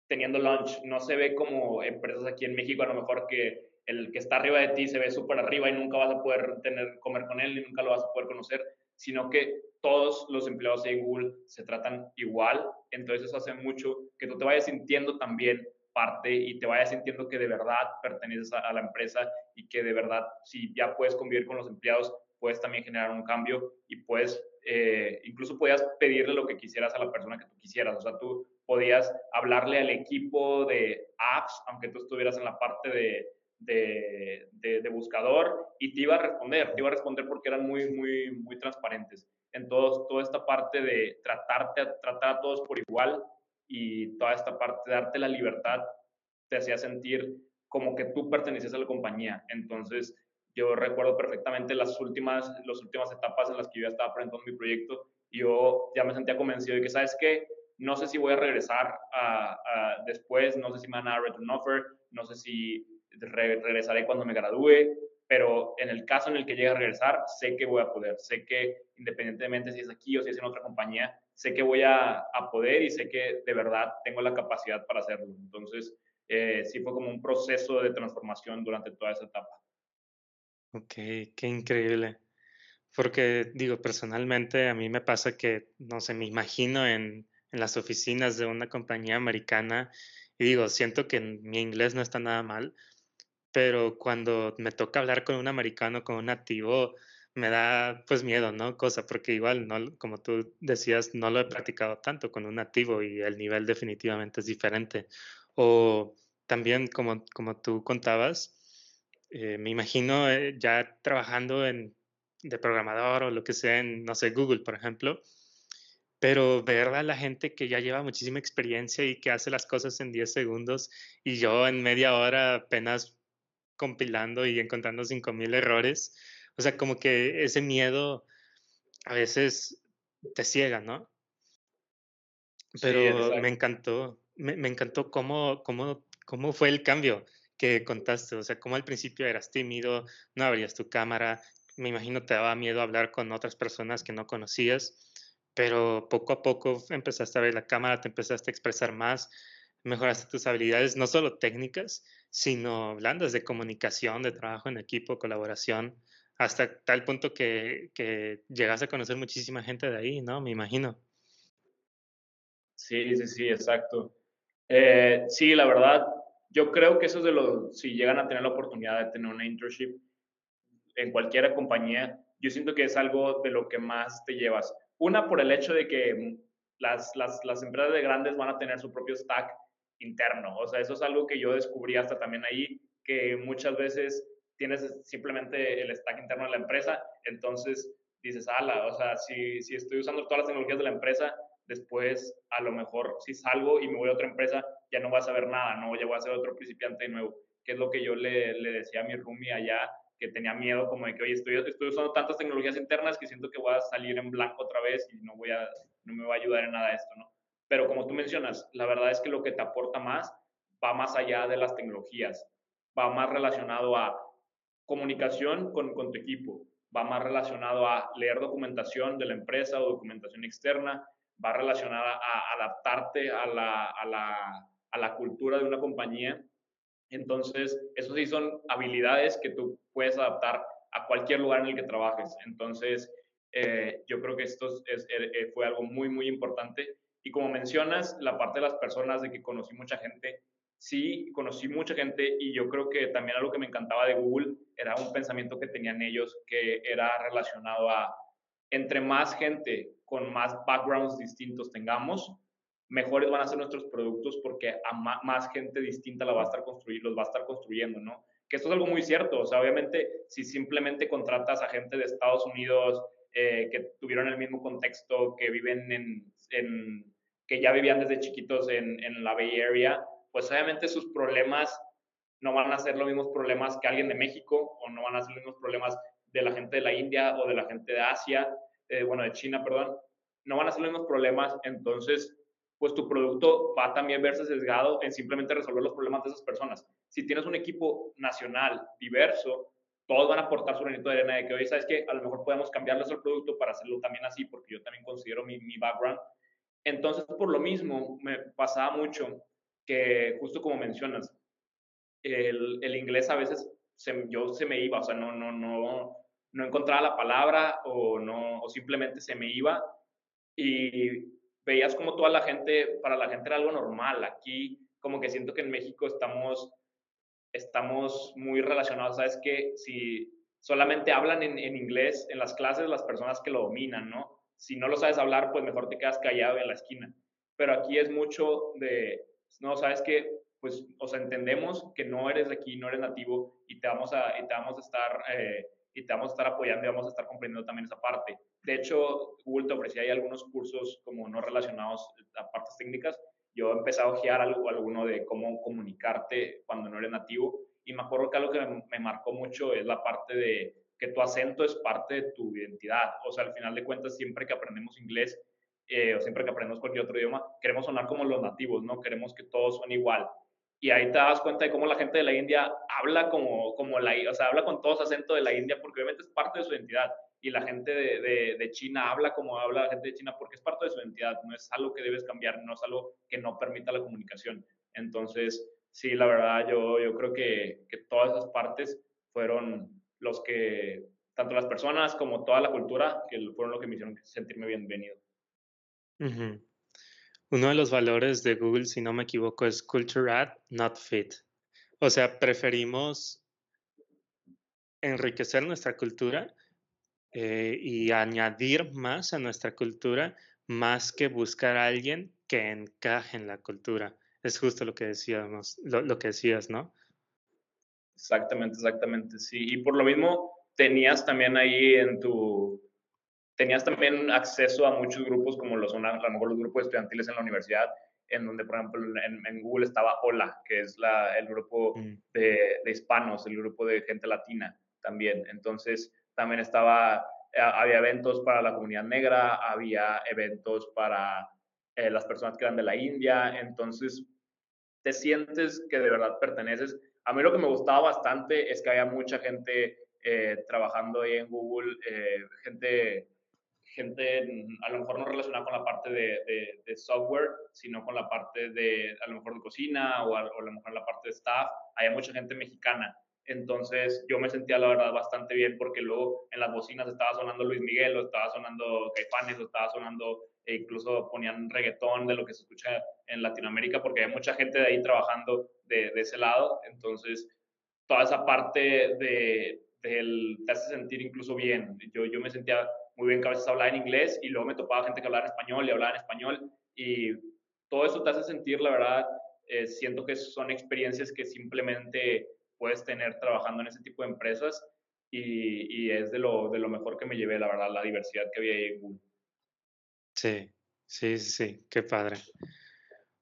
teniendo lunch, no se ve como empresas aquí en México a lo mejor que el que está arriba de ti se ve súper arriba y nunca vas a poder tener, comer con él y nunca lo vas a poder conocer, sino que todos los empleados de Google se tratan igual, entonces eso hace mucho que tú te vayas sintiendo también parte y te vayas sintiendo que de verdad perteneces a, la empresa y que de verdad si ya puedes convivir con los empleados, puedes también generar un cambio y puedes, eh, incluso podías pedirle lo que quisieras a la persona que tú quisieras, o sea, tú podías hablarle al equipo de apps, aunque tú estuvieras en la parte de, de, de, buscador y te iba a responder, te iba a responder porque eran muy, muy, muy transparentes. En todo, toda esta parte de tratarte, tratar a todos por igual y toda esta parte de darte la libertad te hacía sentir como que tú perteneces a la compañía. Entonces, yo recuerdo perfectamente las últimas, las últimas etapas en las que yo ya estaba presentando mi proyecto y yo ya me sentía convencido de que, ¿sabes qué? No sé si voy a regresar a, a después, no sé si me van a dar return offer, no sé si regresaré cuando me gradúe, pero en el caso en el que llegue a regresar, sé que voy a poder, sé que independientemente si es aquí o si es en otra compañía, sé que voy a, a poder y sé que de verdad tengo la capacidad para hacerlo. Entonces, eh, sí fue como un proceso de transformación durante toda esa etapa. Ok, qué increíble. Porque digo, personalmente a mí me pasa que, no sé, me imagino en, en las oficinas de una compañía americana y digo, siento que mi inglés no está nada mal, pero cuando me toca hablar con un americano, con un nativo, me da pues miedo, ¿no? Cosa, porque igual, no, como tú decías, no lo he practicado tanto con un nativo y el nivel definitivamente es diferente. O también, como, como tú contabas, eh, me imagino eh, ya trabajando en, de programador o lo que sea en, no sé, Google, por ejemplo, pero ver a la gente que ya lleva muchísima experiencia y que hace las cosas en 10 segundos y yo en media hora apenas compilando y encontrando 5000 errores, o sea, como que ese miedo a veces te ciega, ¿no? Pero me encantó, me, me, encantó cómo, cómo, cómo fue el cambio que contaste, o sea, cómo al principio eras tímido, no abrías tu cámara, me imagino te daba miedo hablar con otras personas que no conocías, pero poco a poco empezaste a ver la cámara, te empezaste a expresar más, mejoraste tus habilidades, no solo técnicas, sino blandas de comunicación, de trabajo en equipo, colaboración hasta tal punto que, que llegas a conocer muchísima gente de ahí, ¿no? Me imagino. Sí, sí, sí, exacto. Eh, sí, la verdad, yo creo que eso es de lo, si llegan a tener la oportunidad de tener una internship en cualquier compañía, yo siento que es algo de lo que más te llevas. Una, por el hecho de que las, las, las empresas de grandes van a tener su propio stack interno. O sea, eso es algo que yo descubrí hasta también ahí, que muchas veces tienes simplemente el stack interno de la empresa, entonces dices, ala, o sea, si, si estoy usando todas las tecnologías de la empresa, después a lo mejor si salgo y me voy a otra empresa, ya no voy a saber nada, no, ya voy a ser otro principiante de nuevo, que es lo que yo le, le decía a mi roomie allá, que tenía miedo como de que, oye, estoy, estoy usando tantas tecnologías internas que siento que voy a salir en blanco otra vez y no, voy a, no me va a ayudar en nada esto, ¿no? Pero como tú mencionas, la verdad es que lo que te aporta más va más allá de las tecnologías, va más relacionado a comunicación con, con tu equipo, va más relacionado a leer documentación de la empresa o documentación externa, va relacionada a adaptarte a la, a la, a la cultura de una compañía. Entonces, eso sí son habilidades que tú puedes adaptar a cualquier lugar en el que trabajes. Entonces, eh, yo creo que esto es, eh, fue algo muy, muy importante. Y como mencionas, la parte de las personas, de que conocí mucha gente, sí, conocí mucha gente y yo creo que también algo que me encantaba de Google era un pensamiento que tenían ellos que era relacionado a entre más gente con más backgrounds distintos tengamos, mejores van a ser nuestros productos porque a más gente distinta la va a estar construir, los va a estar construyendo, ¿no? Que esto es algo muy cierto, o sea, obviamente si simplemente contratas a gente de Estados Unidos eh, que tuvieron el mismo contexto, que viven en, en que ya vivían desde chiquitos en, en la Bay Area, pues obviamente sus problemas no van a ser los mismos problemas que alguien de México o no van a ser los mismos problemas de la gente de la India o de la gente de Asia, eh, bueno, de China, perdón, no van a ser los mismos problemas, entonces, pues tu producto va a también verse sesgado en simplemente resolver los problemas de esas personas. Si tienes un equipo nacional diverso, todos van a aportar su granito de arena de que, hoy ¿sabes que A lo mejor podemos cambiarles el producto para hacerlo también así, porque yo también considero mi, mi background. Entonces, por lo mismo, me pasaba mucho que justo como mencionas, el, el inglés a veces se, yo se me iba, o sea, no, no, no, no encontraba la palabra o, no, o simplemente se me iba y veías como toda la gente, para la gente era algo normal. Aquí como que siento que en México estamos, estamos muy relacionados, ¿sabes? Que si solamente hablan en, en inglés en las clases las personas que lo dominan, ¿no? Si no lo sabes hablar, pues mejor te quedas callado en la esquina. Pero aquí es mucho de, no, sabes que, pues, o sea, entendemos que no eres de aquí, no eres nativo y te vamos a, y te vamos a estar, eh, y te vamos a estar apoyando y vamos a estar comprendiendo también esa parte. De hecho, Google te ofrecía ahí algunos cursos como no relacionados a partes técnicas. Yo empecé a ojear algo, alguno de cómo comunicarte cuando no eres nativo y me acuerdo que algo que me, me marcó mucho es la parte de que tu acento es parte de tu identidad. O sea, al final de cuentas, siempre que aprendemos inglés, eh, o siempre que aprendemos cualquier otro idioma, queremos sonar como los nativos, ¿no? Queremos que todos son igual. Y ahí te das cuenta de cómo la gente de la India habla como, como la, o sea, habla con todos acento de la India porque obviamente es parte de su identidad. Y la gente de, de, de, China habla como habla la gente de China porque es parte de su identidad, no es algo que debes cambiar, no es algo que no permita la comunicación. Entonces, sí, la verdad, yo, yo creo que, que todas esas partes fueron los que, tanto las personas como toda la cultura, que fueron lo que me hicieron sentirme bienvenido. Uno de los valores de Google, si no me equivoco, es culture add, not fit. O sea, preferimos enriquecer nuestra cultura eh, y añadir más a nuestra cultura más que buscar a alguien que encaje en la cultura. Es justo lo que decíamos, lo, que decías, ¿no? Exactamente, exactamente, sí. Y por lo mismo tenías también ahí en tu, tenías también acceso a muchos grupos como lo son a, lo mejor los grupos estudiantiles en la universidad, en donde, por ejemplo, en, Google estaba Hola, que es la, el grupo mm. de, de, hispanos, el grupo de gente latina también. Entonces, también estaba, eh, había eventos para la comunidad negra, había eventos para eh, las personas que eran de la India, entonces te sientes que de verdad perteneces. A mí lo que me gustaba bastante es que había mucha gente eh, trabajando ahí en Google, gente, gente a lo mejor no relacionada con la parte de, de, software, sino con la parte de a lo mejor de cocina o a, o a lo mejor la parte de staff. Había mucha gente mexicana. Entonces yo me sentía la verdad bastante bien porque luego en las bocinas estaba sonando Luis Miguel o estaba sonando Caifanes o estaba sonando e incluso ponían reggaetón de lo que se escucha en Latinoamérica porque hay mucha gente de ahí trabajando de, ese lado. Entonces toda esa parte de, del, te hace sentir incluso bien. Yo, yo me sentía muy bien que a veces hablaba en inglés y luego me topaba gente que hablaba en español y hablaba en español y todo eso te hace sentir, la verdad, eh, siento que son experiencias que simplemente puedes tener trabajando en ese tipo de empresas y, y es de lo, de lo, mejor que me llevé, la verdad, la diversidad que había ahí en Google. Sí, sí, sí, qué padre.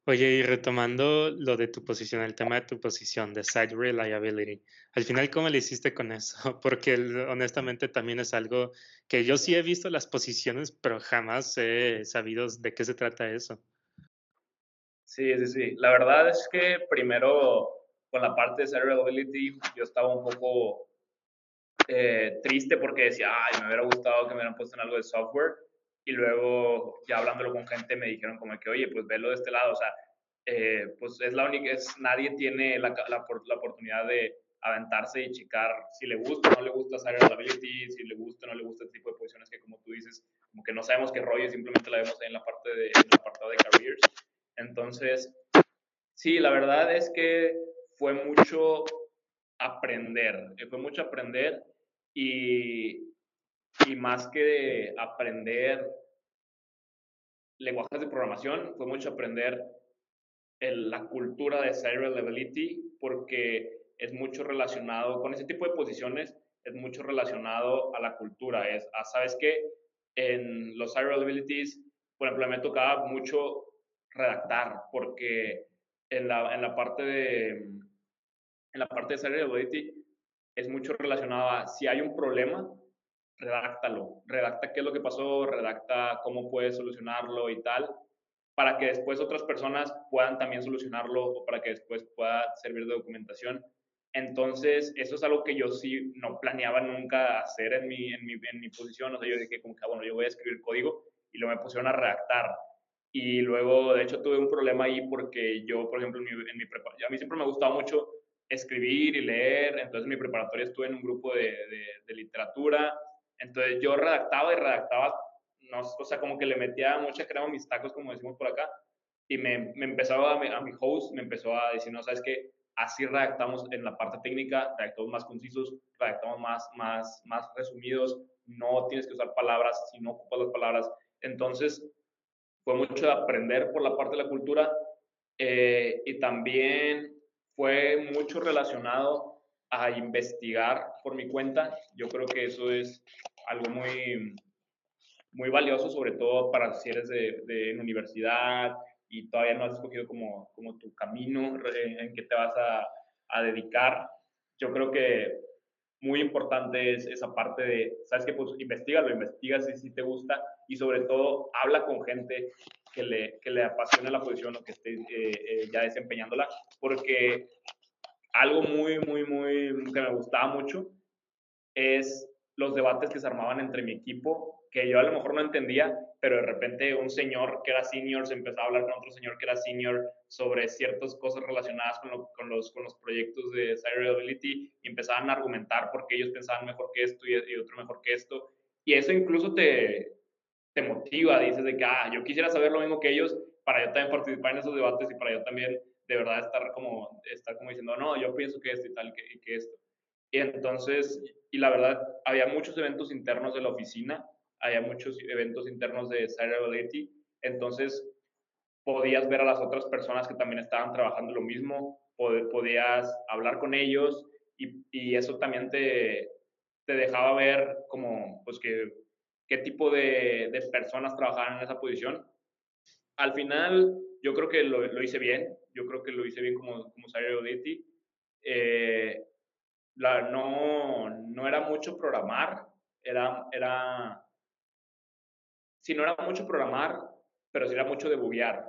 Oye, y retomando lo de tu posición, el tema de tu posición, de site reliability, al final, ¿cómo le hiciste con eso? (laughs) Porque honestamente también es algo que yo sí he visto las posiciones, pero jamás he sabido de qué se trata eso. Sí, sí, sí. La verdad es que primero con la parte de Seriality, yo estaba un poco eh, triste porque decía, ay, me hubiera gustado que me hubieran puesto en algo de software. Y luego, ya hablándolo con gente, me dijeron como que, oye, pues velo de este lado. O sea, eh, pues es la única, es, nadie tiene la, la, la, oportunidad de aventarse y checar si le gusta o no le gusta Seriality, si le gusta o no le gusta este tipo de posiciones que, como tú dices, como que no sabemos qué rollo, simplemente la vemos ahí en la parte de, en el apartado de careers. Entonces, sí, la verdad es que fue mucho aprender, eh, fue mucho aprender y, y más que aprender lenguajes de programación, fue mucho aprender la cultura de Serialability porque es mucho relacionado con ese tipo de posiciones, es mucho relacionado a la cultura. Es, ah, ¿sabes qué? En los Serialabilities, por ejemplo, me tocaba mucho redactar porque en la, en la parte de en la parte de Seriality es mucho relacionado a si hay un problema, redáctalo, redacta qué es lo que pasó, redacta cómo puedes solucionarlo y tal, para que después otras personas puedan también solucionarlo o para que después pueda servir de documentación. Entonces, eso es algo que yo sí no planeaba nunca hacer en mi, en mi, en mi posición. O sea, yo dije como que, ah, bueno, yo voy a escribir código y luego me pusieron a redactar. Y luego, de hecho, tuve un problema ahí porque yo, por ejemplo, en mi, en a mí siempre me ha gustado mucho escribir y leer, entonces en mi preparatoria estuve en un grupo de, de, literatura, entonces yo redactaba y redactaba, no, o sea, como que le metía mucha crema a mis tacos, como decimos por acá, y me, me empezaba a mi, a host, me empezó a decir, no, sabes que así redactamos en la parte técnica, redactamos más concisos, redactamos más, más, más resumidos, no tienes que usar palabras si no ocupas las palabras, entonces fue mucho de aprender por la parte de la cultura eh, y también fue mucho relacionado a investigar por mi cuenta. Yo creo que eso es algo muy, muy valioso, sobre todo para si eres de, de universidad y todavía no has escogido como, como tu camino en, en que te vas a, dedicar. Yo creo que muy importante es esa parte de, ¿sabes qué? Pues investiga, lo investigas si, si te gusta y sobre todo habla con gente que le, que le apasione la posición o que esté eh, eh, ya desempeñándola, porque algo muy, muy, muy que me gustaba mucho es los debates que se armaban entre mi equipo, que yo a lo mejor no entendía, pero de repente un señor que era senior se empezaba a hablar con otro señor que era senior sobre ciertas cosas relacionadas con, los, con los proyectos de Site y empezaban a argumentar por qué ellos pensaban mejor que esto y, y otro mejor que esto. Y eso incluso te, te motiva, dices de que, ah, yo quisiera saber lo mismo que ellos para yo también participar en esos debates y para yo también de verdad estar como, estar como diciendo, no, yo pienso que esto y tal, que, que esto. Y entonces, y la verdad, había muchos eventos internos de la oficina, había muchos eventos internos de Cyberability, entonces podías ver a las otras personas que también estaban trabajando lo mismo, podías hablar con ellos y, y eso también te, te dejaba ver como, pues que, qué tipo de, de personas trabajaban en esa posición. Al final, yo creo que lo, lo, hice bien, yo creo que lo hice bien como, como Cyber Eh, la, no, no era mucho programar, era, era, sí, no era mucho programar, pero sí era mucho debuguear.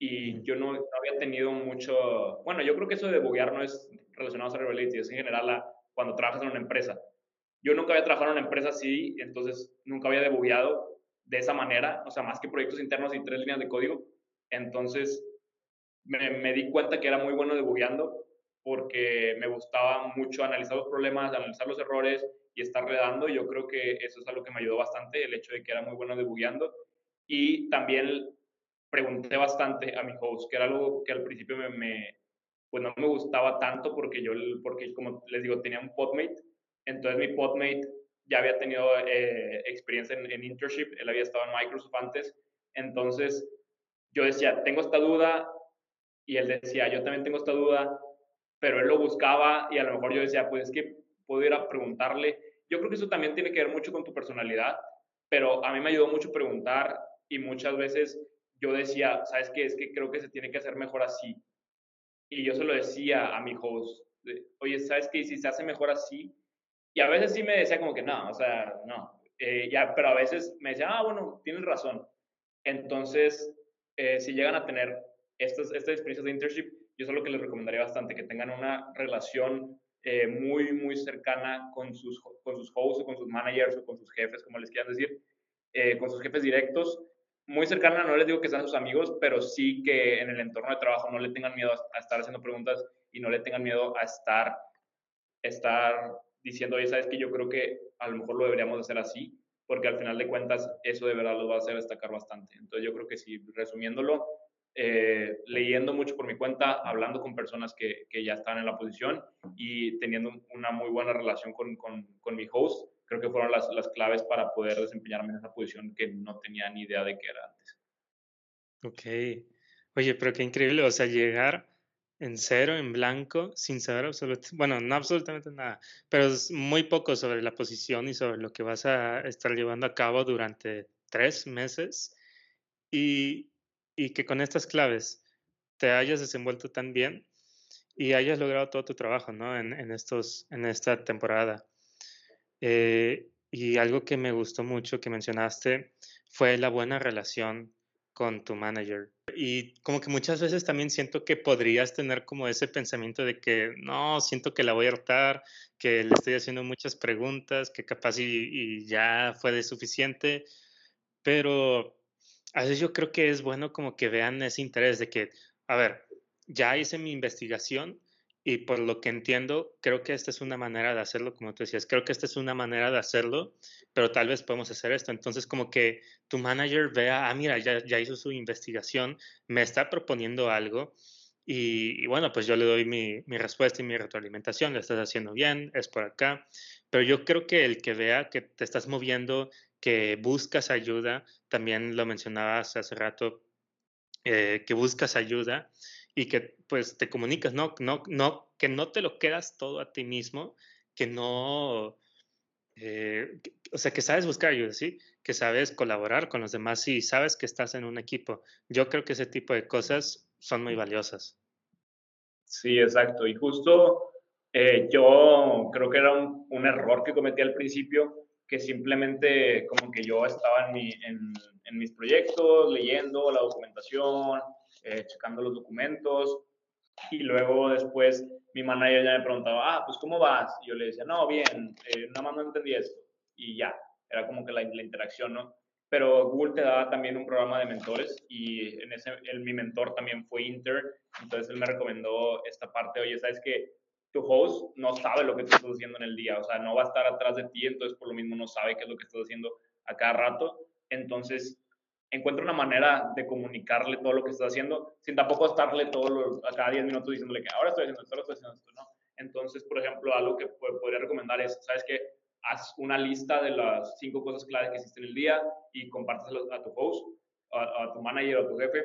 Y yo no, había tenido mucho, bueno, yo creo que eso de debuguear no es relacionado a Reliability, es en general cuando trabajas en una empresa. Yo nunca había trabajado en una empresa así, entonces nunca había debugueado de esa manera, o sea, más que proyectos internos y tres líneas de código. Entonces me, me di cuenta que era muy bueno debugueando porque me gustaba mucho analizar los problemas, analizar los errores y estar redando. Yo creo que eso es algo que me ayudó bastante, el hecho de que era muy bueno debugueando. Y también pregunté bastante a mi host, que era algo que al principio me, pues no me gustaba tanto porque yo, porque como les digo, tenía un podmate. Entonces mi podmate ya había tenido eh, experiencia en, en internship, él había estado en Microsoft antes. Entonces yo decía, tengo esta duda, y él decía, yo también tengo esta duda, pero él lo buscaba y a lo mejor yo decía, pues es que puedo ir a preguntarle. Yo creo que eso también tiene que ver mucho con tu personalidad, pero a mí me ayudó mucho preguntar y muchas veces yo decía, ¿sabes qué? Es que creo que se tiene que hacer mejor así. Y yo se lo decía a mi host, oye, ¿sabes qué? Si se hace mejor así. Y a veces sí me decía como que no, o sea, no. Eh, ya, pero a veces me decía, ah, bueno, tienes razón. Entonces, eh, si llegan a tener estas, estas experiencias de internship, yo es lo que les recomendaría bastante, que tengan una relación eh, muy, muy cercana con sus, con sus hosts o con sus managers o con sus jefes, como les quieran decir, eh, con sus jefes directos. Muy cercana, no les digo que sean sus amigos, pero sí que en el entorno de trabajo no le tengan miedo a, estar haciendo preguntas y no le tengan miedo a estar, estar diciendo, oye, sabes que yo creo que a lo mejor lo deberíamos hacer así, porque al final de cuentas eso de verdad los va a hacer destacar bastante. Entonces yo creo que sí, resumiéndolo, eh, leyendo mucho por mi cuenta, hablando con personas que, que, ya están en la posición y teniendo una muy buena relación con, con, con mi host, creo que fueron las, las, claves para poder desempeñarme en esa posición que no tenía ni idea de qué era antes. Ok. Oye, pero qué increíble, o sea, llegar en cero, en blanco, sin saber absolutamente, bueno, no absolutamente nada, pero es muy poco sobre la posición y sobre lo que vas a estar llevando a cabo durante tres meses. Y, y que con estas claves te hayas desenvuelto tan bien y hayas logrado todo tu trabajo ¿no? en, estos, en esta temporada. Eh, y algo que me gustó mucho que mencionaste fue la buena relación con tu manager. Y como que muchas veces también siento que podrías tener como ese pensamiento de que no, siento que la voy a hartar, que le estoy haciendo muchas preguntas, que capaz y ya fue de suficiente, pero a veces yo creo que es bueno como que vean ese interés de que, a ver, ya hice mi investigación y por lo que entiendo, creo que esta es una manera de hacerlo, como tú decías, creo que esta es una manera de hacerlo, pero tal vez podemos hacer esto. Entonces, como que tu manager vea, ah, mira, ya, ya hizo su investigación, me está proponiendo algo. Y, bueno, pues yo le doy mi, respuesta y mi retroalimentación, le estás haciendo bien, es por acá. Pero yo creo que el que vea que te estás moviendo que buscas ayuda, también lo mencionabas hace rato, eh, que buscas ayuda y que pues te comunicas, ¿no? No, no, que no te lo quedas todo a ti mismo, que no, eh, o sea, que sabes buscar ayuda, ¿sí? Que sabes colaborar con los demás y sabes que estás en un equipo. Yo creo que ese tipo de cosas son muy valiosas. Sí, exacto. Y justo eh, yo creo que era un error que cometí al principio que simplemente como que yo estaba en, mi, en, mis proyectos, leyendo la documentación, eh, checando los documentos, y luego después mi manager ya me preguntaba, ah, pues ¿cómo vas? Y yo le decía, no, bien, eh, nada más no entendí esto. y ya, era como que la, la, interacción, ¿no? Pero Google te daba también un programa de mentores y en ese, el, mi mentor también fue Inter, entonces él me recomendó esta parte, oye, ¿sabes qué? Tu host no sabe lo que tú estás haciendo en el día, o sea, no va a estar atrás de ti, entonces por lo mismo no sabe qué es lo que estás haciendo a cada rato, entonces encuentra una manera de comunicarle todo lo que estás haciendo sin tampoco estarle todos a cada 10 minutos diciéndole que ahora estoy haciendo esto, ahora estoy haciendo esto, ¿no? Entonces, por ejemplo, algo que podría recomendar es, ¿sabes qué? Haz una lista de las cinco cosas claves que existen en el día y compárteselas a tu host, a, tu manager o a tu jefe.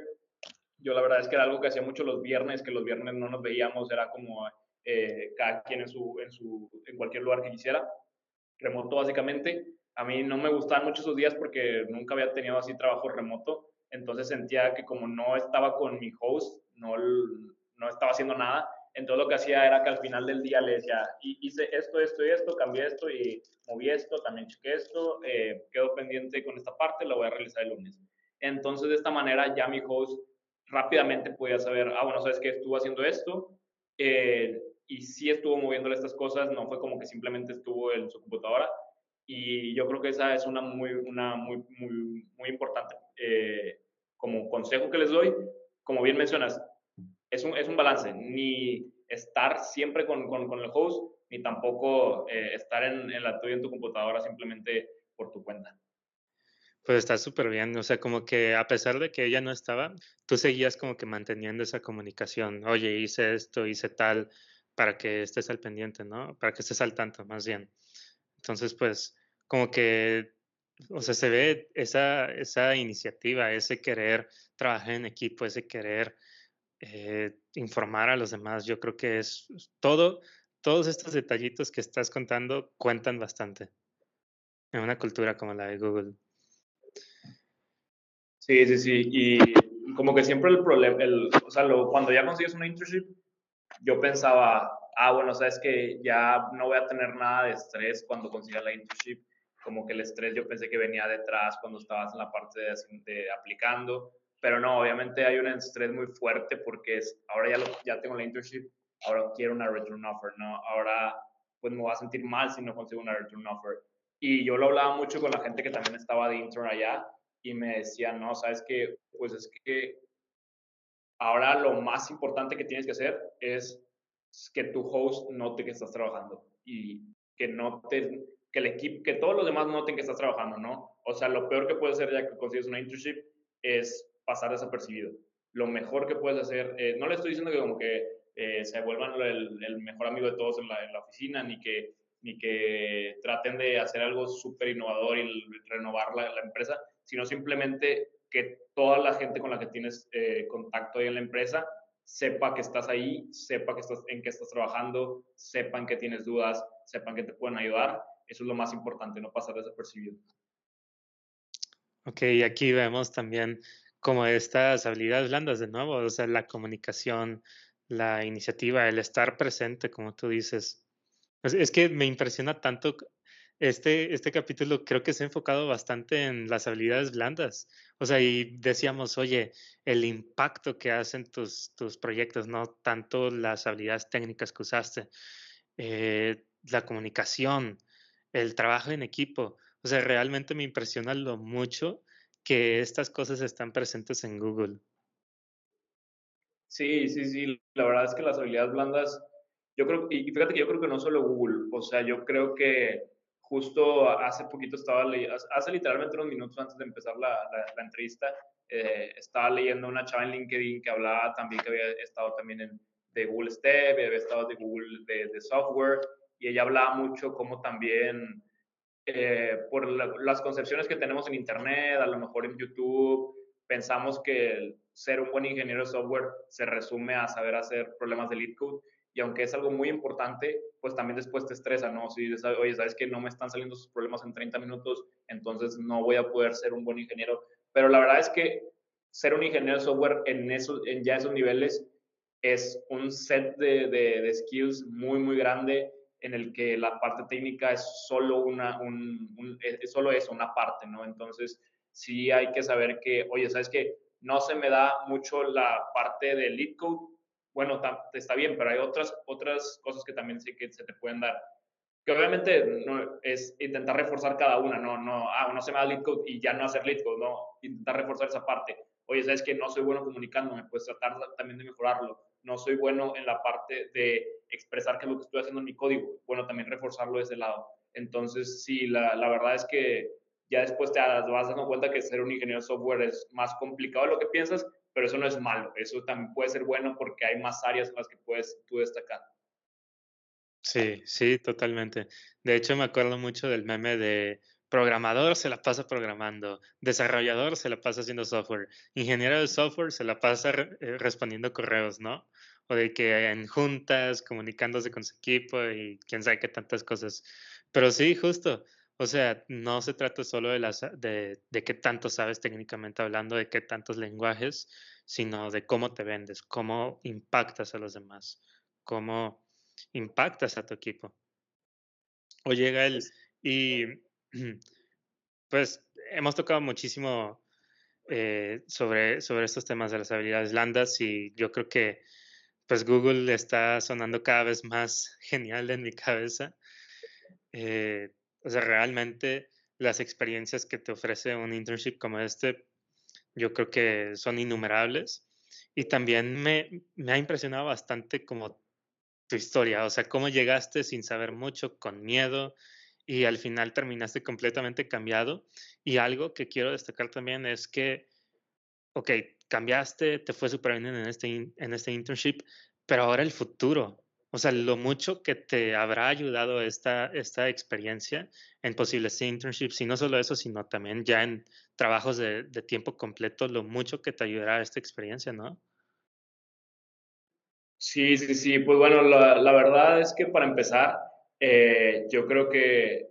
Yo la verdad es que era algo que hacía mucho los viernes, que los viernes no nos veíamos, era como eh, cada quien en, su, en, su, en cualquier lugar que quisiera, remoto básicamente. A mí no me gustaban mucho esos días porque nunca había tenido así trabajo remoto, entonces sentía que como no estaba con mi host, no, no estaba haciendo nada, entonces lo que hacía era que al final del día le decía, hice esto, esto y esto, cambié esto y moví esto, también chequé esto, eh, quedo pendiente con esta parte, la voy a realizar el lunes. Entonces de esta manera ya mi host rápidamente podía saber, ah, bueno, sabes que estuvo haciendo esto eh, y sí estuvo moviéndole estas cosas, no fue como que simplemente estuvo en su computadora. Y yo creo que esa es una muy, una muy, muy, muy importante eh, como consejo que les doy. Como bien mencionas, es un, es un balance, ni estar siempre con, con, con el host, ni tampoco eh, estar en, en, la tuya en tu computadora simplemente por tu cuenta. Pues está súper bien, o sea, como que a pesar de que ella no estaba, tú seguías como que manteniendo esa comunicación, oye, hice esto, hice tal, para que estés al pendiente, ¿no? Para que estés al tanto, más bien. Entonces, pues, como que, o sea, se ve esa, esa iniciativa, ese querer trabajar en equipo, ese querer eh, informar a los demás. Yo creo que es todo, todos estos detallitos que estás contando cuentan bastante en una cultura como la de Google. Sí, sí, sí. Y como que siempre el problema, el, o sea, lo, cuando ya consigues una internship, yo pensaba, ah, bueno, sabes que ya no voy a tener nada de estrés cuando consiga la internship. Como que el estrés yo pensé que venía detrás cuando estabas en la parte de, de aplicando pero no, obviamente hay un estrés muy fuerte porque es, ahora ya, lo, ya tengo la internship, ahora quiero una return offer, ¿no? Ahora pues me voy a sentir mal si no consigo una return offer. Y yo lo hablaba mucho con la gente que también estaba de intern allá y me decían, no, sabes que, pues es que ahora lo más importante que tienes que hacer es que tu host note que estás trabajando y que note, que el equipo, que todos los demás noten que estás trabajando, ¿no? O sea, lo peor que puede ser ya que consigues una internship es pasar desapercibido. Lo mejor que puedes hacer, eh, no le estoy diciendo que como que eh, se vuelvan el, mejor amigo de todos en la, en la, oficina, ni que, ni que traten de hacer algo súper innovador y renovar la, la, empresa, sino simplemente que toda la gente con la que tienes eh, contacto en la empresa sepa que estás ahí, sepa que estás, en qué estás trabajando, sepan que tienes dudas, sepan que te pueden ayudar. Eso es lo más importante, no pasar desapercibido. Ok, y aquí vemos también como estas habilidades blandas de nuevo, o sea, la comunicación, la iniciativa, el estar presente, como tú dices. Es, que me impresiona tanto este, este capítulo, creo que se ha enfocado bastante en las habilidades blandas. O sea, y decíamos, oye, el impacto que hacen tus, tus proyectos, no tanto las habilidades técnicas que usaste, eh, la comunicación, el trabajo en equipo. O sea, realmente me impresiona lo mucho que estas cosas están presentes en Google. Sí, sí, sí. La verdad es que las habilidades blandas, yo creo, y fíjate que yo creo que no solo Google, o sea, yo creo que justo hace poquito estaba leyendo, hace literalmente unos minutos antes de empezar la, la, entrevista, eh, estaba leyendo una chava en LinkedIn que hablaba también que había estado también en, de Google Step, había estado de Google de, de software, y ella hablaba mucho como también eh, por las concepciones que tenemos en Internet, a lo mejor en YouTube, pensamos que ser un buen ingeniero de software se resume a saber hacer problemas de lead code. Y aunque es algo muy importante, pues también después te estresa, ¿no? Si oye, sabes que no me están saliendo sus problemas en 30 minutos, entonces no voy a poder ser un buen ingeniero. Pero la verdad es que ser un ingeniero de software en, esos, en ya esos niveles es un set de, de, de skills muy, muy grande en el que la parte técnica es solo, una, un, es solo eso, una parte, ¿no? Entonces, sí hay que saber que, oye, ¿sabes qué? No se me da mucho la parte de lead code. Bueno, está bien, pero hay otras, otras cosas que también sí que se te pueden dar. que obviamente no, es intentar reforzar cada una, no, no, ah, no se me da lead code y ya no hacer lead code, no, intentar reforzar esa parte. Oye, sabes que no soy bueno comunicándome, pues tratar también de mejorarlo. No soy bueno en la parte de expresar qué es lo que estoy haciendo en mi código, bueno, también reforzarlo de ese lado. Entonces, sí, la, la verdad es que ya después te vas dando cuenta que ser un ingeniero de software es más complicado de lo que piensas, pero eso no es malo, eso también puede ser bueno porque hay más áreas en las que puedes tú destacar. Sí, sí, totalmente. De hecho, me acuerdo mucho del meme de programador se la pasa programando, desarrollador se la pasa haciendo software, ingeniero de software se la pasa eh, respondiendo correos, ¿no? O de que en juntas, comunicándose con su equipo y quién sabe qué tantas cosas. Pero sí, justo, o sea, no se trata solo de, las, de, de qué tanto sabes técnicamente hablando, de qué tantos lenguajes, sino de cómo te vendes, cómo impactas a los demás, cómo impactas a tu equipo. O llega él y (clears throat) pues hemos tocado muchísimo eh, sobre, sobre estos temas de las habilidades blandas y yo creo que pues Google está sonando cada vez más (laughs) genial en mi cabeza. Eh, o sea, realmente las experiencias que te ofrece un internship como este, yo creo que son innumerables. Y también me, me ha impresionado bastante como tu historia, o sea, cómo llegaste sin saber mucho, con miedo, y al final terminaste completamente cambiado. Y algo que quiero destacar también es que, ok, cambiaste, te fue súper bien en este, en este internship, pero ahora el futuro, o sea, lo mucho que te habrá ayudado esta, esta experiencia en posibles internships, y no solo eso, sino también ya en trabajos de, tiempo completo, lo mucho que te ayudará esta experiencia, ¿no? Sí, sí, sí. Pues bueno, la, verdad es que para empezar, eh, yo creo que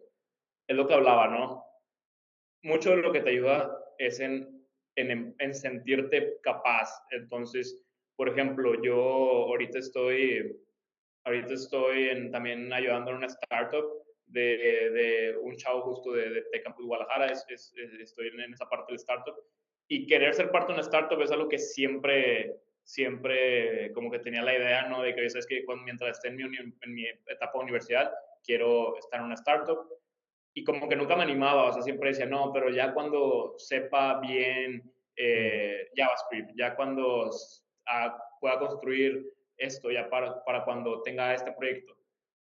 es lo que hablaba, ¿no? Mucho de lo que te ayuda es en, en, en sentirte capaz. Entonces, por ejemplo, yo ahorita estoy Ahorita estoy en, también ayudando en una startup de, de un chavo justo de, de Campus Guadalajara. Es, estoy en, esa parte del startup. Y querer ser parte de una startup es algo que siempre, siempre como que tenía la idea, ¿no? De que, ¿sabes que cuando, Mientras esté en mi, en mi etapa de universidad, quiero estar en una startup. Y como que nunca me animaba, o sea, siempre decía, no, pero ya cuando sepa bien eh, JavaScript, ya cuando ah, pueda construir esto ya para, para cuando tenga este proyecto.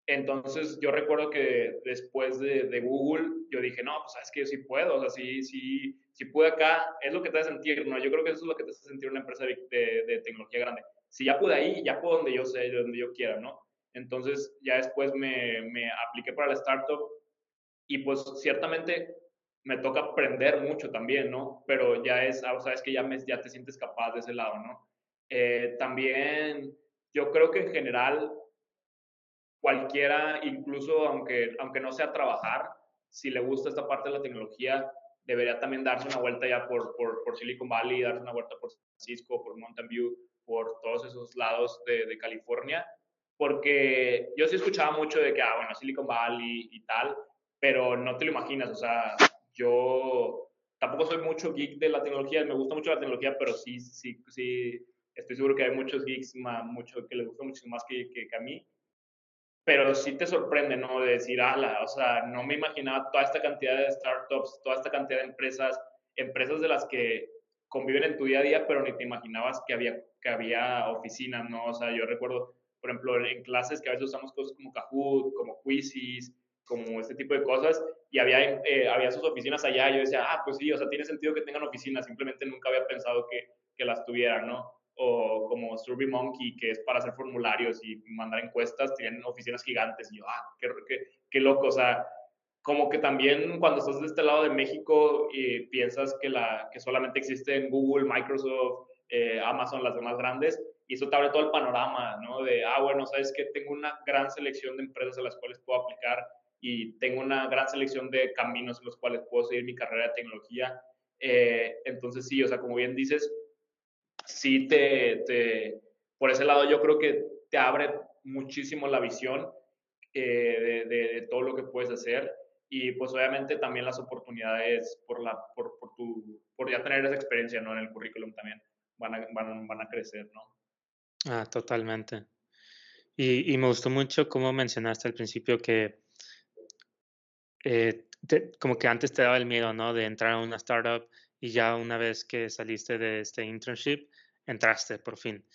Entonces yo recuerdo que después de, de, Google yo dije, no, pues sabes que yo sí puedo, o sea, sí, sí, sí pude acá, es lo que te hace sentir, ¿no? Yo creo que eso es lo que te hace sentir una empresa de, de, tecnología grande. Si ya pude ahí, ya puedo donde yo sé, donde yo quiera, ¿no? Entonces ya después me, me apliqué para la startup y pues ciertamente me toca aprender mucho también, ¿no? Pero ya es, o sea, que ya, me, ya te sientes capaz de ese lado, ¿no? Eh, también yo creo que en general cualquiera, incluso aunque, aunque no sea trabajar, si le gusta esta parte de la tecnología, debería también darse una vuelta ya por, por, Silicon Valley, darse una vuelta por San Francisco, por Mountain View, por todos esos lados de, de, California, porque yo sí escuchaba mucho de que, ah, bueno, Silicon Valley y tal, pero no te lo imaginas, o sea, yo tampoco soy mucho geek de la tecnología, me gusta mucho la tecnología, pero sí, sí, sí, estoy seguro que hay muchos geeks mucho, que les gusta muchísimo más que, que, a mí, pero sí te sorprende, ¿no? De decir, ala, o sea, no me imaginaba toda esta cantidad de startups, toda esta cantidad de empresas, empresas de las que conviven en tu día a día, pero ni te imaginabas que había, que había oficinas, ¿no? O sea, yo recuerdo, por ejemplo, en clases que a veces usamos cosas como Kahoot, como Quizzes, como este tipo de cosas, y había, eh, había sus oficinas allá, y yo decía, ah, pues sí, o sea, tiene sentido que tengan oficinas, simplemente nunca había pensado que, que las tuvieran, ¿no? O como SurveyMonkey, que es para hacer formularios y mandar encuestas, tienen oficinas gigantes. Y yo, ah, qué, qué, qué loco. O sea, como que también cuando estás de este lado de México y piensas que, la, que solamente existen Google, Microsoft, eh, Amazon, las demás grandes, y eso te abre todo el panorama, ¿no? De, ah, bueno, sabes que tengo una gran selección de empresas a las cuales puedo aplicar y tengo una gran selección de caminos en los cuales puedo seguir mi carrera de tecnología. Eh, entonces, sí, o sea, como bien dices, sí te, te, por ese lado yo creo que te abre muchísimo la visión eh, de, todo lo que puedes hacer y pues obviamente también las oportunidades por, la, por, por, tu, por ya tener esa experiencia ¿no? en el currículum también van a, van, van a crecer, ¿no? Ah, totalmente. Y, y, me gustó mucho cómo mencionaste al principio que eh, como que antes te daba el miedo, ¿no? De entrar a una startup y ya una vez que saliste de este internship, entraste por fin.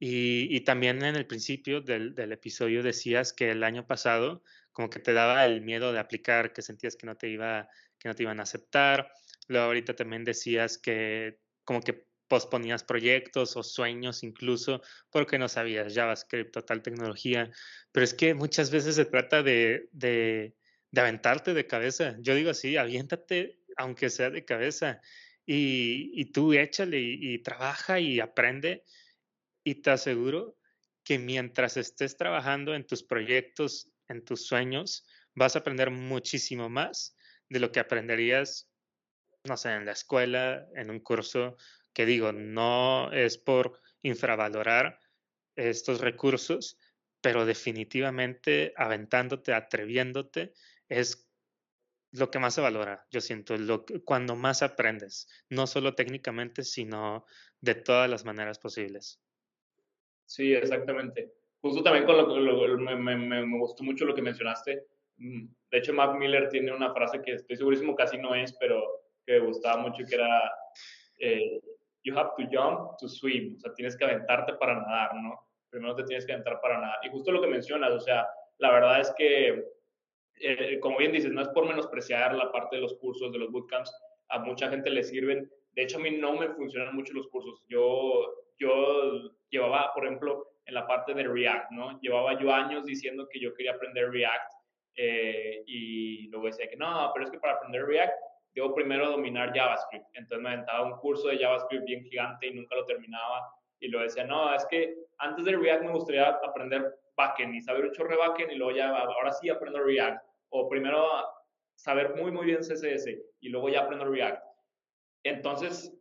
Y, también en el principio del, episodio decías que el año pasado como que te daba el miedo de aplicar, que sentías que no te, iba, que no te iban a aceptar. Luego ahorita también decías que como que posponías proyectos o sueños incluso porque no sabías JavaScript o tal tecnología. Pero es que muchas veces se trata de, de, aventarte de cabeza. Yo digo así, aviéntate aunque sea de cabeza y, tú échale y trabaja y aprende y te aseguro que mientras estés trabajando en tus proyectos, en tus sueños, vas a aprender muchísimo más de lo que aprenderías, no sé, en la escuela, en un curso, que digo, no es por infravalorar estos recursos, pero definitivamente aventándote, atreviéndote, es lo que más se valora, yo siento, lo cuando más aprendes, no solo técnicamente, sino de todas las maneras posibles. Sí, exactamente. Justo también con lo, me, me, me, gustó mucho lo que mencionaste. Mm, de hecho, Mac Miller tiene una frase que estoy segurísimo casi no es, pero que me gustaba mucho, que era, eh, you have to jump to swim, o sea, tienes que aventarte para nadar, ¿no? Primero te tienes que aventar para nadar. Y justo lo que mencionas, o sea, la verdad es que, eh, como bien dices, no es por menospreciar la parte de los cursos, de los bootcamps, a mucha gente le sirven. De hecho, a mí no me funcionan mucho los cursos. Yo yo llevaba, por ejemplo, en la parte de React, ¿no? Llevaba yo años diciendo que yo quería aprender React eh, y luego decía que no, pero es que para aprender React debo primero dominar JavaScript. Entonces me aventaba un curso de JavaScript bien gigante y nunca lo terminaba. Y luego decía, no, es que antes de React me gustaría aprender backend y saber un chorro de backend y luego ya, ahora sí aprendo React. O primero saber muy, muy bien CSS y luego ya aprendo React. Entonces,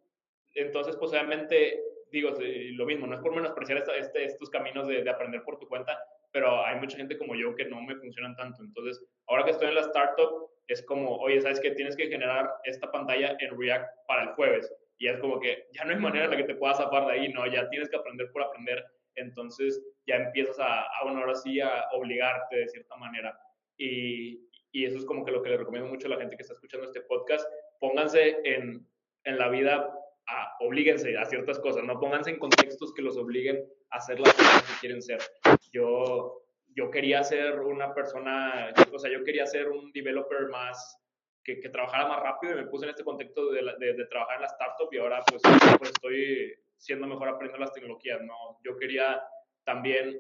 entonces, pues obviamente digo, lo mismo, no es por menospreciar este, estos caminos de, aprender por tu cuenta, pero hay mucha gente como yo que no me funcionan tanto. Entonces, ahora que estoy en la startup, es como, oye, ¿sabes que Tienes que generar esta pantalla en React para el jueves. Y es como que ya no hay manera en la que te puedas zafar de ahí, ¿no? Ya tienes que aprender por aprender. Entonces, ya empiezas a, a bueno, ahora sí, a obligarte de cierta manera. Y, eso es como que lo que le recomiendo mucho a la gente que está escuchando este podcast. Pónganse en, en la vida a, oblíguense a ciertas cosas, no pónganse en contextos que los obliguen a hacer las cosas que quieren ser. Yo, yo quería ser una persona, o sea, yo quería ser un developer más, que, que trabajara más rápido y me puse en este contexto de, de, trabajar en la startup y ahora pues, pues, estoy siendo mejor aprendiendo las tecnologías, ¿no? Yo quería también,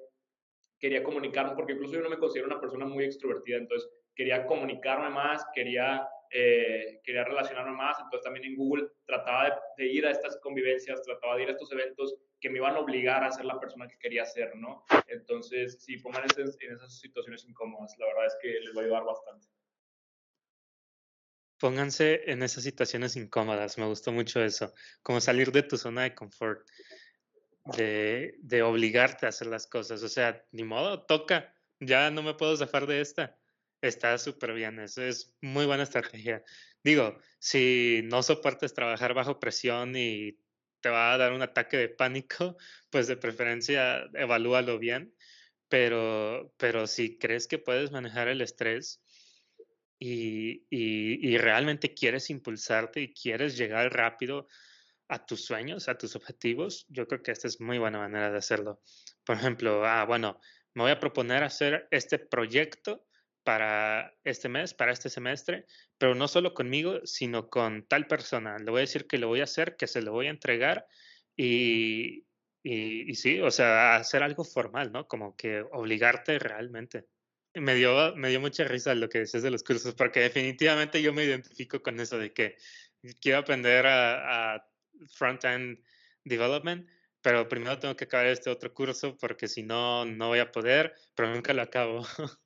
quería comunicarme, porque incluso yo no me considero una persona muy extrovertida, entonces quería comunicarme más, quería eh, quería relacionarme más, entonces también en Google trataba de, ir a estas convivencias, trataba de ir a estos eventos que me iban a obligar a ser la persona que quería ser, ¿no? Entonces, sí, pongan en, en esas situaciones incómodas, la verdad es que les va a ayudar bastante. Pónganse en esas situaciones incómodas, me gustó mucho eso, como salir de tu zona de confort, de, obligarte a hacer las cosas, o sea, ni modo, toca, ya no me puedo zafar de esta Está súper bien, eso es muy buena estrategia. Digo, si no soportes trabajar bajo presión y te va a dar un ataque de pánico, (laughs) pues de preferencia evalúalo bien, pero, pero si crees que puedes manejar el estrés y, y realmente quieres impulsarte y quieres llegar rápido a tus sueños, a tus objetivos, yo creo que esta es muy buena manera de hacerlo. Por ejemplo, ah, bueno, me voy a proponer hacer este proyecto para este mes, para este semestre, pero no solo conmigo, sino con tal persona. Le voy a decir que lo voy a hacer, que se lo voy a entregar y, y, sí, o sea, hacer algo formal, ¿no? Como que obligarte realmente. Me dio, me dio mucha risa lo que dices de los cursos, porque definitivamente yo me identifico con eso de que quiero aprender a front-end development, pero primero tengo que acabar este otro curso porque si no, no voy a poder, pero nunca lo acabo. (laughs)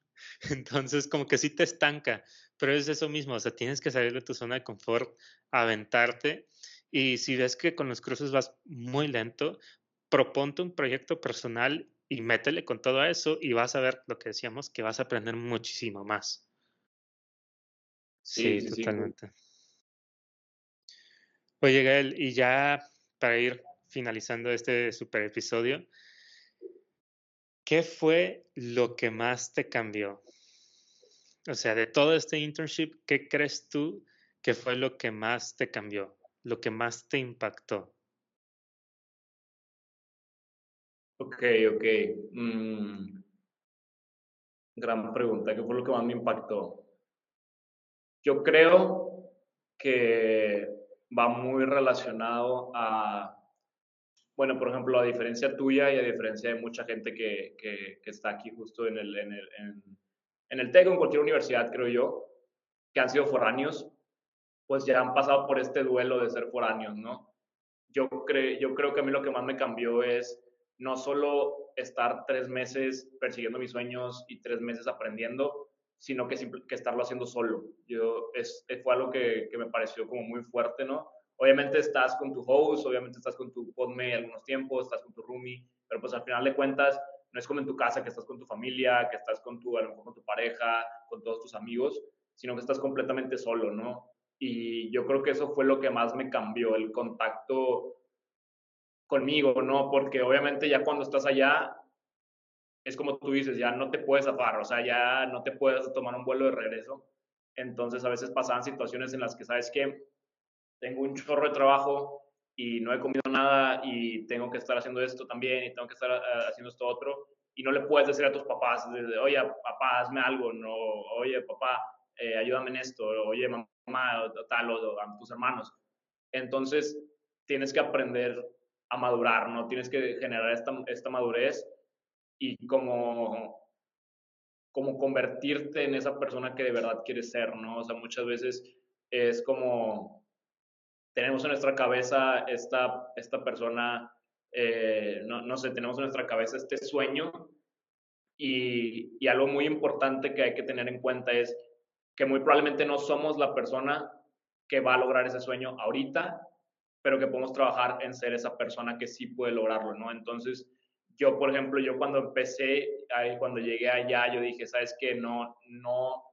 Entonces, como que sí te estanca, pero es eso mismo, o sea, tienes que salir de tu zona de confort, aventarte, y si ves que con los cruces vas muy lento, proponte un proyecto personal y métele con todo eso y vas a ver lo que decíamos, que vas a aprender muchísimo más. Sí, totalmente. Oye, Gael, y ya para ir finalizando este super episodio, ¿Qué fue lo que más te cambió? O sea, de todo este internship, ¿qué crees tú que fue lo que más te cambió, lo que más te impactó? Ok, ok. Mm, gran pregunta. ¿Qué fue lo que más me impactó? Yo creo que va muy relacionado a, bueno, por ejemplo, a diferencia tuya y a diferencia de mucha gente que, que, está aquí justo en el, en el, en, en el TEC o en cualquier universidad, creo yo, que han sido foráneos, pues ya han pasado por este duelo de ser foráneos, ¿no? Yo, creo yo creo que a mí lo que más me cambió es no solo estar tres meses persiguiendo mis sueños y tres meses aprendiendo, sino que, que estarlo haciendo solo. Yo, es, fue algo que, que, me pareció como muy fuerte, ¿no? Obviamente estás con tu host, obviamente estás con tu podme algunos tiempos, estás con tu roomie, pero pues al final de cuentas no es como en tu casa que estás con tu familia, que estás con tu, a lo mejor con tu pareja, con todos tus amigos, sino que estás completamente solo, ¿no? Y yo creo que eso fue lo que más me cambió, el contacto conmigo, ¿no? Porque obviamente ya cuando estás allá, es como tú dices, ya no te puedes zafar, o sea, ya no te puedes tomar un vuelo de regreso. Entonces a veces pasaban situaciones en las que, ¿sabes qué? Tengo un chorro de trabajo y no he comido nada y tengo que estar haciendo esto también y tengo que estar eh, haciendo esto otro. Y no le puedes decir a tus papás, oye, papá, hazme algo, no, oye, papá, eh, ayúdame en esto, oye, mamá, tal, o a tus hermanos. Entonces, tienes que aprender a madurar, ¿no? Tienes que generar esta, esta madurez y como, como convertirte en esa persona que de verdad quieres ser, ¿no? O sea, muchas veces es como tenemos en nuestra cabeza esta, esta persona, eh, no, no, sé, tenemos en nuestra cabeza este sueño y, y algo muy importante que hay que tener en cuenta es que muy probablemente no somos la persona que va a lograr ese sueño ahorita, pero que podemos trabajar en ser esa persona que sí puede lograrlo, ¿no? Entonces, yo, por ejemplo, yo cuando empecé, cuando llegué allá, yo dije, ¿sabes qué? No, no,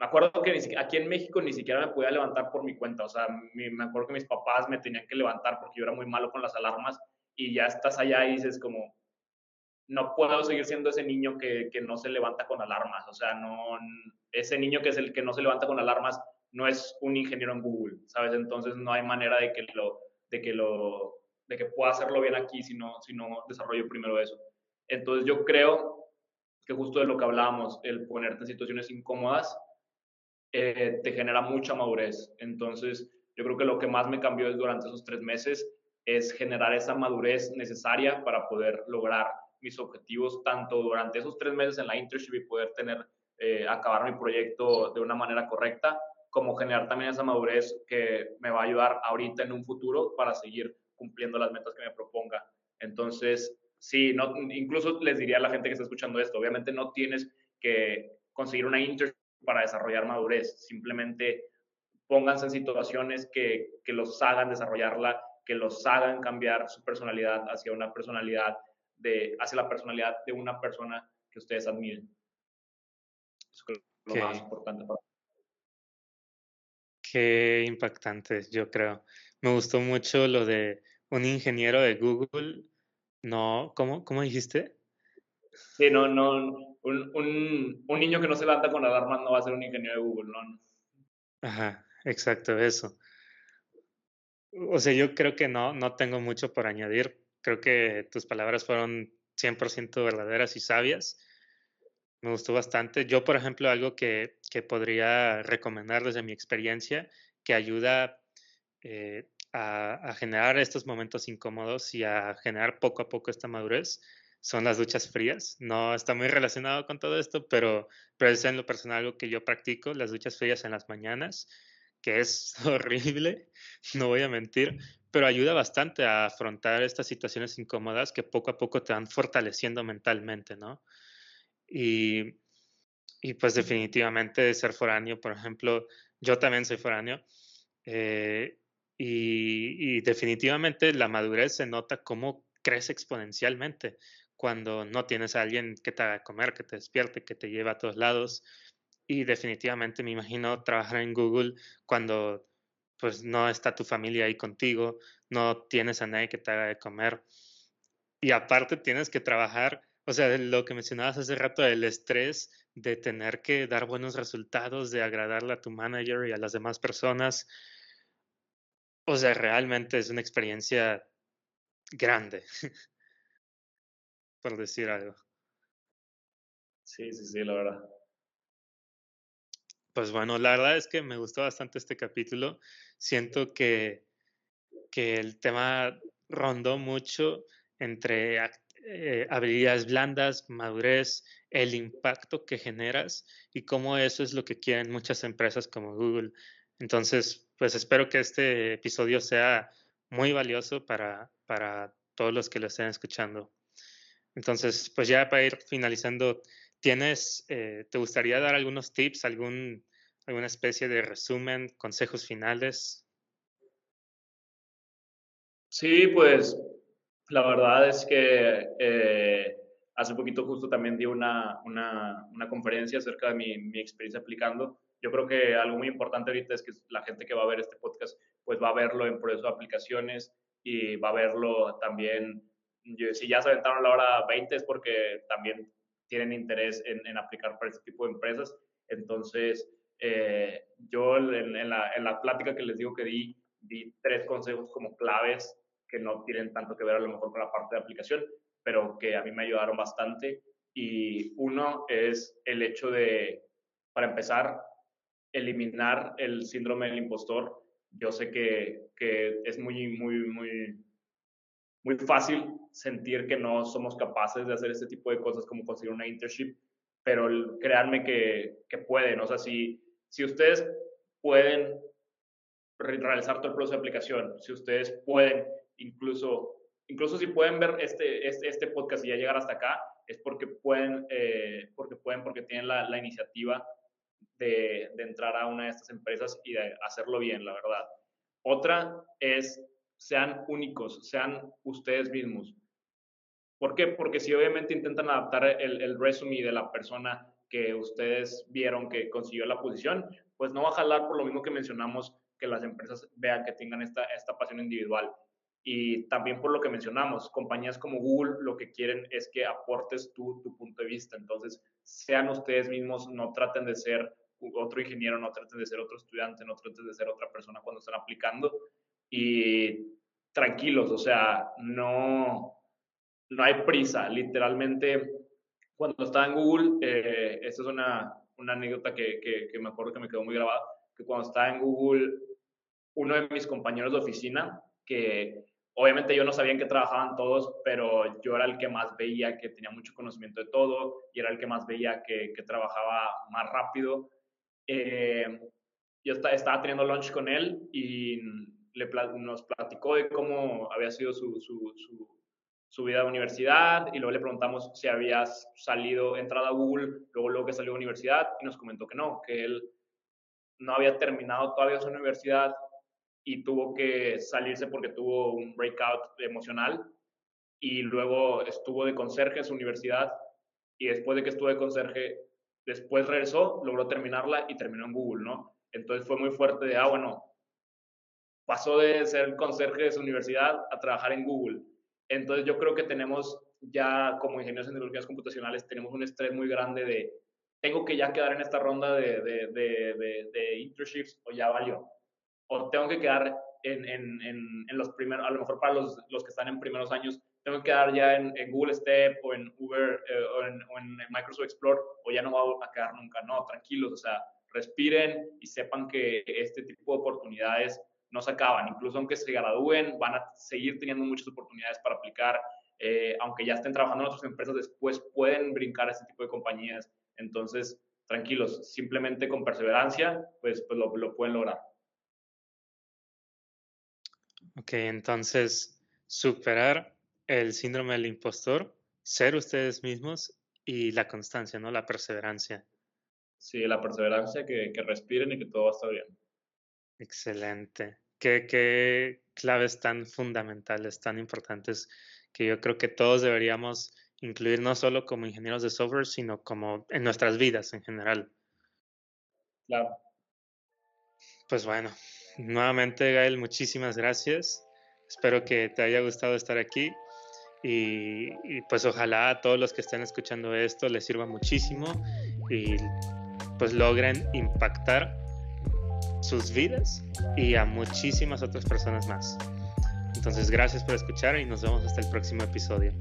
me acuerdo que aquí en México ni siquiera me podía levantar por mi cuenta, o sea, me acuerdo que mis papás me tenían que levantar porque yo era muy malo con las alarmas y ya estás allá y dices como, no puedo seguir siendo ese niño que, que no se levanta con alarmas, o sea, no, ese niño que es el que no se levanta con alarmas no es un ingeniero en Google, ¿sabes? Entonces no hay manera de que lo, de que lo, de que pueda hacerlo bien aquí si no, si no desarrollo primero eso. Entonces yo creo que justo de lo que hablábamos, el ponerte en situaciones incómodas, eh, te genera mucha madurez. Entonces yo creo que lo que más me cambió es durante esos tres meses es generar esa madurez necesaria para poder lograr mis objetivos, tanto durante esos tres meses en la internship y poder tener, eh, acabar mi proyecto de una manera correcta, como generar también esa madurez que me va a ayudar ahorita en un futuro para seguir cumpliendo las metas que me proponga. Entonces, sí, no, incluso les diría a la gente que está escuchando esto, obviamente no tienes que conseguir una internship para desarrollar madurez, simplemente pónganse en situaciones que, que los hagan desarrollarla, que los hagan cambiar su personalidad hacia una personalidad de, hacia la personalidad de una persona que ustedes admiren. Eso es lo más importante para Qué impactante, yo creo. Me gustó mucho lo de un ingeniero de Google. No, ¿cómo, cómo dijiste? Sí, no, no, un, un, un, niño que no se levanta con alarmas no va a ser un ingeniero de Google, ¿no? Ajá, exacto, eso. O sea, yo creo que no, no tengo mucho por añadir. Creo que tus palabras fueron 100% verdaderas y sabias me gustó bastante. Yo, por ejemplo, algo que, que podría recomendar desde mi experiencia, que ayuda eh, a, generar estos momentos incómodos y a generar poco a poco esta madurez, son las duchas frías. No está muy relacionado con todo esto, pero, pero es en lo personal algo que yo practico, las duchas frías en las mañanas, que es (laughs) horrible, no voy a mentir, pero ayuda bastante a afrontar estas situaciones incómodas que poco a poco te van fortaleciendo mentalmente, ¿no? Y, y pues definitivamente ser foráneo, por ejemplo, yo también soy foráneo. Eh, y, definitivamente la madurez se nota cómo crece exponencialmente cuando no tienes a alguien que te haga comer, que te despierte, que te lleve a todos lados. Y definitivamente me imagino trabajar en Google cuando pues no está tu familia ahí contigo, no tienes a nadie que te haga de comer. Y aparte tienes que trabajar o sea, lo que mencionabas hace rato, el estrés de tener que dar buenos resultados, de agradarle a tu manager y a las demás personas. O sea, realmente es una experiencia grande, (laughs) por decir algo. Sí, sí, sí, la verdad. Pues bueno, la verdad es que me gustó bastante este capítulo. Siento que, que el tema rondó mucho entre eh, habilidades blandas, madurez, el impacto que generas y cómo eso es lo que quieren muchas empresas como Google. Entonces, pues espero que este episodio sea muy valioso para, para todos los que lo estén escuchando. Entonces, pues ya para ir finalizando, ¿tienes, eh, te gustaría dar algunos tips, algún, alguna especie de resumen, consejos finales? Sí, pues la verdad es que eh, hace poquito justo también di una, una, una conferencia acerca de mi, mi, experiencia aplicando. Yo creo que algo muy importante ahorita es que la gente que va a ver este podcast pues va a verlo en proceso de aplicaciones y va a verlo también, si ya se aventaron la hora 20 es porque también tienen interés en, en aplicar para este tipo de empresas. Entonces, eh, yo en, en, la, en la plática que les digo que di, di tres consejos como claves que no tienen tanto que ver a lo mejor con la parte de aplicación, pero que a mí me ayudaron bastante. Y uno es el hecho de, para empezar, eliminar el síndrome del impostor. Yo sé que, que es muy, muy, muy, muy fácil sentir que no somos capaces de hacer este tipo de cosas como conseguir una internship, pero créanme que, que pueden. O sea, si, si ustedes pueden realizar todo el proceso de aplicación, si ustedes pueden incluso, incluso si pueden ver este, este, este, podcast y ya llegar hasta acá, es porque pueden, eh, porque, pueden porque tienen la, la iniciativa de, entrar a una de estas empresas y de hacerlo bien, la verdad. Otra es, sean únicos, sean ustedes mismos. ¿Por qué? Porque si obviamente intentan adaptar el, el de la persona que ustedes vieron que consiguió la posición, pues no va a jalar por lo mismo que mencionamos, que las empresas vean que tengan esta, esta pasión individual. Y también por lo que mencionamos, compañías como Google lo que quieren es que aportes tú tu punto de vista. Entonces, sean ustedes mismos, no traten de ser otro ingeniero, no traten de ser otro estudiante, no traten de ser otra persona cuando están aplicando. Y tranquilos, o sea, no, no hay prisa. Literalmente, cuando estaba en Google, eh, esta es una, una anécdota que, que, que me acuerdo que me quedó muy grabada, que cuando estaba en Google, uno de mis compañeros de oficina, que Obviamente yo no sabía en qué trabajaban todos, pero yo era el que más veía que tenía mucho conocimiento de todo y era el que más veía que, que trabajaba más rápido. Eh, yo estaba teniendo lunch con él y le, nos platicó de cómo había sido su, su, su, vida de universidad y luego le preguntamos si había salido, entrado a Google, luego luego que salió a universidad y nos comentó que no, que él no había terminado todavía su universidad y tuvo que salirse porque tuvo un breakout emocional y luego estuvo de conserje en su universidad y después de que estuvo de conserje, después regresó, logró terminarla y terminó en Google, ¿no? Entonces fue muy fuerte de, ah, bueno, pasó de ser conserje de su universidad a trabajar en Google. Entonces yo creo que tenemos ya como ingenieros en tecnologías computacionales, tenemos un estrés muy grande de, tengo que ya quedar en esta ronda de, de, de, de internships o ya valió o tengo que quedar en, en, en, los primeros, a lo mejor para los, los, que están en primeros años, tengo que quedar ya en, Google Step o en Uber eh, o, o, en, Microsoft Explore o ya no voy a quedar nunca. No, tranquilos, o sea, respiren y sepan que este tipo de oportunidades no se acaban. Incluso aunque se gradúen, van a seguir teniendo muchas oportunidades para aplicar. Eh, aunque ya estén trabajando en otras empresas, después pueden brincar a este tipo de compañías. Entonces, tranquilos, simplemente con perseverancia, pues, pues lo, lo pueden lograr. Ok, entonces superar el síndrome del impostor, ser ustedes mismos y la constancia, ¿no? La perseverancia. Sí, la perseverancia, que, que respiren y que todo va a estar bien. Excelente. ¿Qué, qué claves tan fundamentales, tan importantes que yo creo que todos deberíamos incluir no solo como ingenieros de software, sino como en nuestras vidas en general. Claro. Pues bueno, Nuevamente, Gael, muchísimas gracias. Espero que te haya gustado estar aquí Y, pues ojalá a todos los que estén escuchando esto les sirva muchísimo y pues logren impactar sus vidas y a muchísimas otras personas más. Entonces gracias por escuchar y nos vemos hasta el próximo episodio.